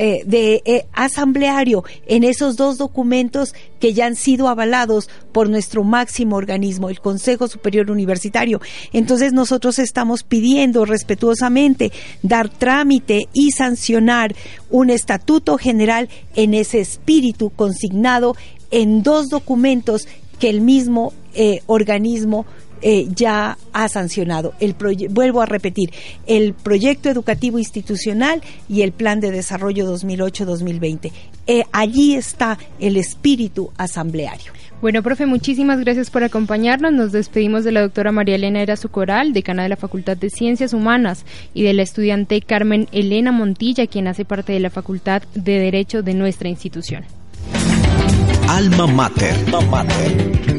eh, de eh, asambleario en esos dos documentos que ya han sido avalados por nuestro máximo organismo, el Consejo Superior Universitario. Entonces nosotros estamos pidiendo respetuosamente dar trámite y sancionar un estatuto general en ese espíritu consignado en dos documentos que el mismo eh, organismo eh, ya ha sancionado. El vuelvo a repetir, el proyecto educativo institucional y el plan de desarrollo 2008-2020. Eh, allí está el espíritu asambleario. Bueno, profe, muchísimas gracias por acompañarnos. Nos despedimos de la doctora María Elena Erazo Coral, decana de la Facultad de Ciencias Humanas, y de la estudiante Carmen Elena Montilla, quien hace parte de la Facultad de Derecho de nuestra institución. Alma Mater. Alma Mater.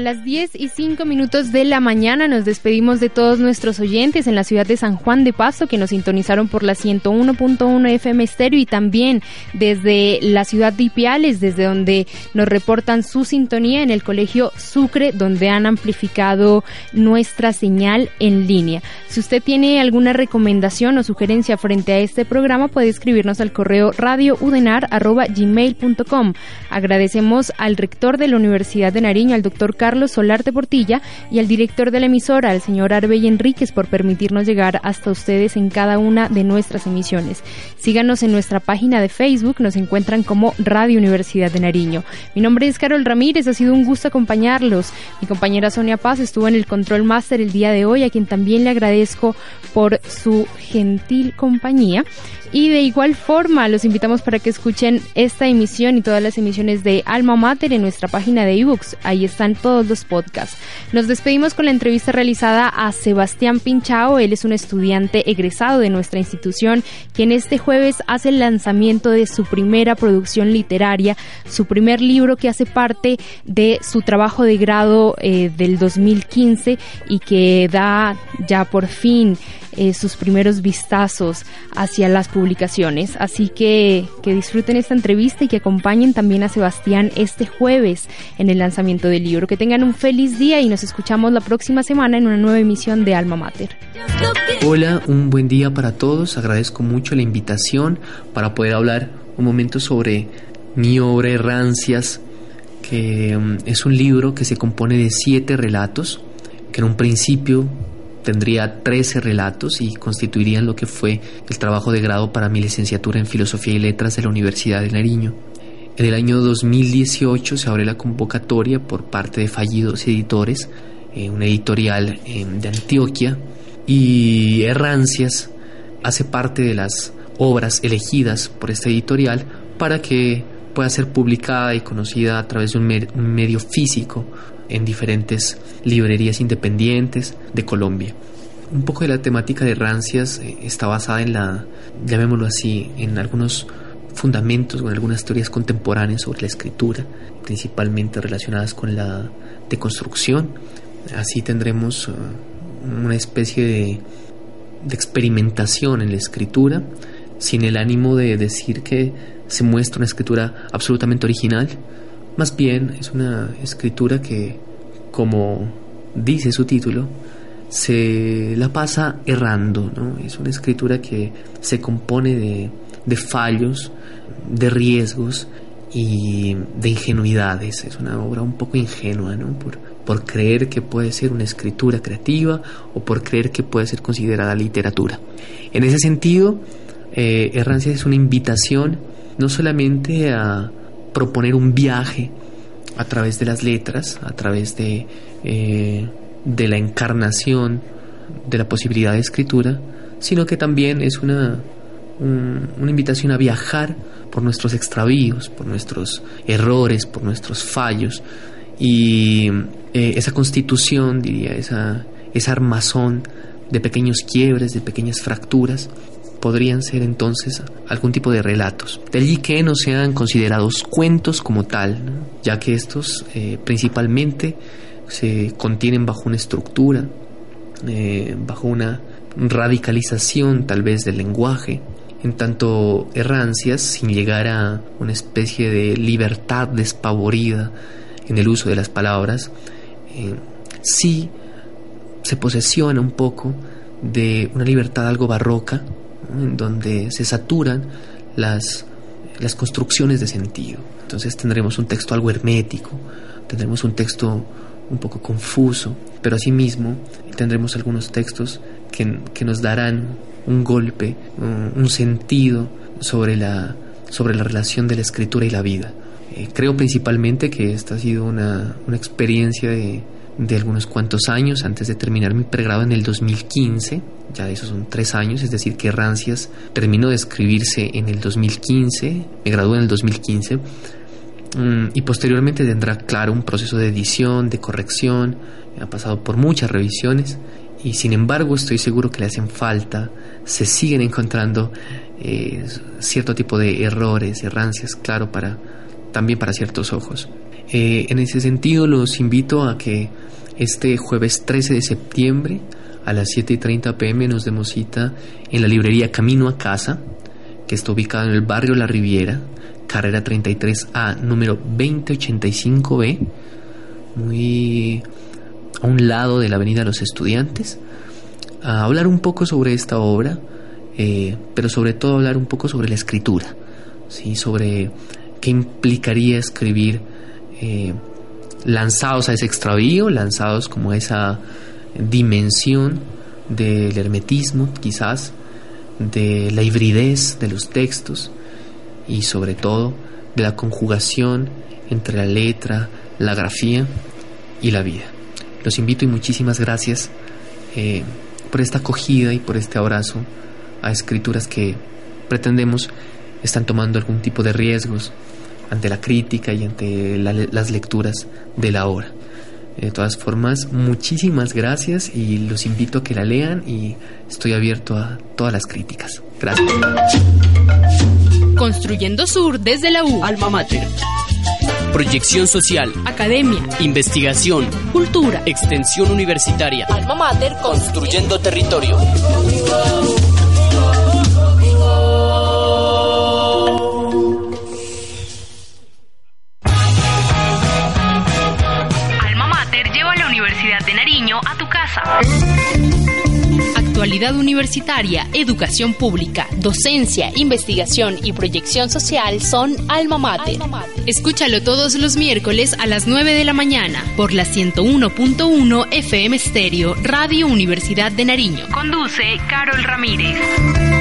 A las 10 y 5 minutos de la mañana nos despedimos de todos nuestros oyentes en la ciudad de San Juan de Paso que nos sintonizaron por la 101.1 FM estéreo y también desde la ciudad de Ipiales, desde donde nos reportan su sintonía en el colegio Sucre, donde han amplificado nuestra señal en línea. Si usted tiene alguna recomendación o sugerencia frente a este programa, puede escribirnos al correo radioudenar.gmail.com. Agradecemos al rector de la Universidad de Nariño, al doctor Carlos Carlos Solarte Portilla y al director de la emisora, el señor Arbey Enríquez, por permitirnos llegar hasta ustedes en cada una de nuestras emisiones. Síganos en nuestra página de Facebook, nos encuentran como Radio Universidad de Nariño. Mi nombre es Carol Ramírez, ha sido un gusto acompañarlos. Mi compañera Sonia Paz estuvo en el Control Master el día de hoy, a quien también le agradezco por su gentil compañía. Y de igual forma, los invitamos para que escuchen esta emisión y todas las emisiones de Alma Mater en nuestra página de ebooks. Ahí están todos los podcasts. Nos despedimos con la entrevista realizada a Sebastián Pinchao. Él es un estudiante egresado de nuestra institución, quien este jueves hace el lanzamiento de su primera producción literaria, su primer libro que hace parte de su trabajo de grado eh, del 2015 y que da ya por fin eh, sus primeros vistazos hacia las publicaciones. Así que que disfruten esta entrevista y que acompañen también a Sebastián este jueves en el lanzamiento del libro. Que tengan un feliz día y nos escuchamos la próxima semana en una nueva emisión de Alma Mater. Hola, un buen día para todos. Agradezco mucho la invitación para poder hablar un momento sobre mi obra Errancias, que mm, es un libro que se compone de siete relatos, que en un principio tendría 13 relatos y constituirían lo que fue el trabajo de grado para mi licenciatura en Filosofía y Letras de la Universidad de Nariño. En el año 2018 se abre la convocatoria por parte de Fallidos Editores, eh, una editorial eh, de Antioquia, y Errancias hace parte de las obras elegidas por esta editorial para que pueda ser publicada y conocida a través de un medio físico en diferentes librerías independientes de Colombia. Un poco de la temática de Rancias eh, está basada en la, llamémoslo así, en algunos fundamentos o en algunas teorías contemporáneas sobre la escritura, principalmente relacionadas con la deconstrucción. Así tendremos eh, una especie de, de experimentación en la escritura, sin el ánimo de decir que se muestra una escritura absolutamente original, más bien es una escritura que, como dice su título, se la pasa errando, ¿no? Es una escritura que se compone de, de fallos, de riesgos y de ingenuidades. Es una obra un poco ingenua, ¿no? Por, por creer que puede ser una escritura creativa o por creer que puede ser considerada literatura. En ese sentido, eh, Errancia es una invitación no solamente a proponer un viaje a través de las letras, a través de, eh, de la encarnación de la posibilidad de escritura, sino que también es una, una invitación a viajar por nuestros extravíos, por nuestros errores, por nuestros fallos. Y eh, esa constitución, diría, esa, esa armazón de pequeños quiebres, de pequeñas fracturas, podrían ser entonces algún tipo de relatos. De allí que no sean considerados cuentos como tal, ya que estos eh, principalmente se contienen bajo una estructura, eh, bajo una radicalización tal vez del lenguaje, en tanto errancias sin llegar a una especie de libertad despavorida en el uso de las palabras, eh, sí se posesiona un poco de una libertad algo barroca, en donde se saturan las, las construcciones de sentido. Entonces tendremos un texto algo hermético, tendremos un texto un poco confuso, pero asimismo tendremos algunos textos que, que nos darán un golpe, un, sentido sobre la, sobre la relación de la escritura y la vida. Eh, creo principalmente que esta ha sido una, una experiencia de, de, algunos cuantos años antes de terminar mi pregrado en el 2015. Ya esos son tres años, es decir, que Rancias terminó de escribirse en el 2015, me gradué en el 2015 mm, y posteriormente tendrá, claro, un proceso de edición, de corrección, ha pasado por muchas revisiones y sin embargo estoy seguro que le hacen falta, se siguen encontrando eh, cierto tipo de errores, errancias, claro, para, también para ciertos ojos. Eh, en ese sentido los invito a que este jueves 13 de septiembre a las 7 y 30 pm nos demos cita en la librería Camino a Casa, que está ubicada en el barrio La Riviera, carrera 33A, número 2085B, muy a un lado de la Avenida los Estudiantes, a hablar un poco sobre esta obra, eh, pero sobre todo hablar un poco sobre la escritura, ¿sí? sobre qué implicaría escribir eh, lanzados a ese extravío, lanzados como a esa dimensión del hermetismo, quizás, de la hibridez de los textos y sobre todo de la conjugación entre la letra, la grafía y la vida. Los invito y muchísimas gracias eh, por esta acogida y por este abrazo a escrituras que pretendemos están tomando algún tipo de riesgos ante la crítica y ante las lecturas de la obra. De todas formas, muchísimas gracias y los invito a que la lean y estoy abierto a todas las críticas. Gracias. Construyendo Sur desde la U. Alma Mater. Proyección social, academia, investigación, cultura, extensión universitaria. Alma Mater construyendo territorio. Actualidad universitaria, educación pública, docencia, investigación y proyección social son Alma Mater. Escúchalo todos los miércoles a las 9 de la mañana por la 101.1 FM Stereo, Radio Universidad de Nariño. Conduce Carol Ramírez.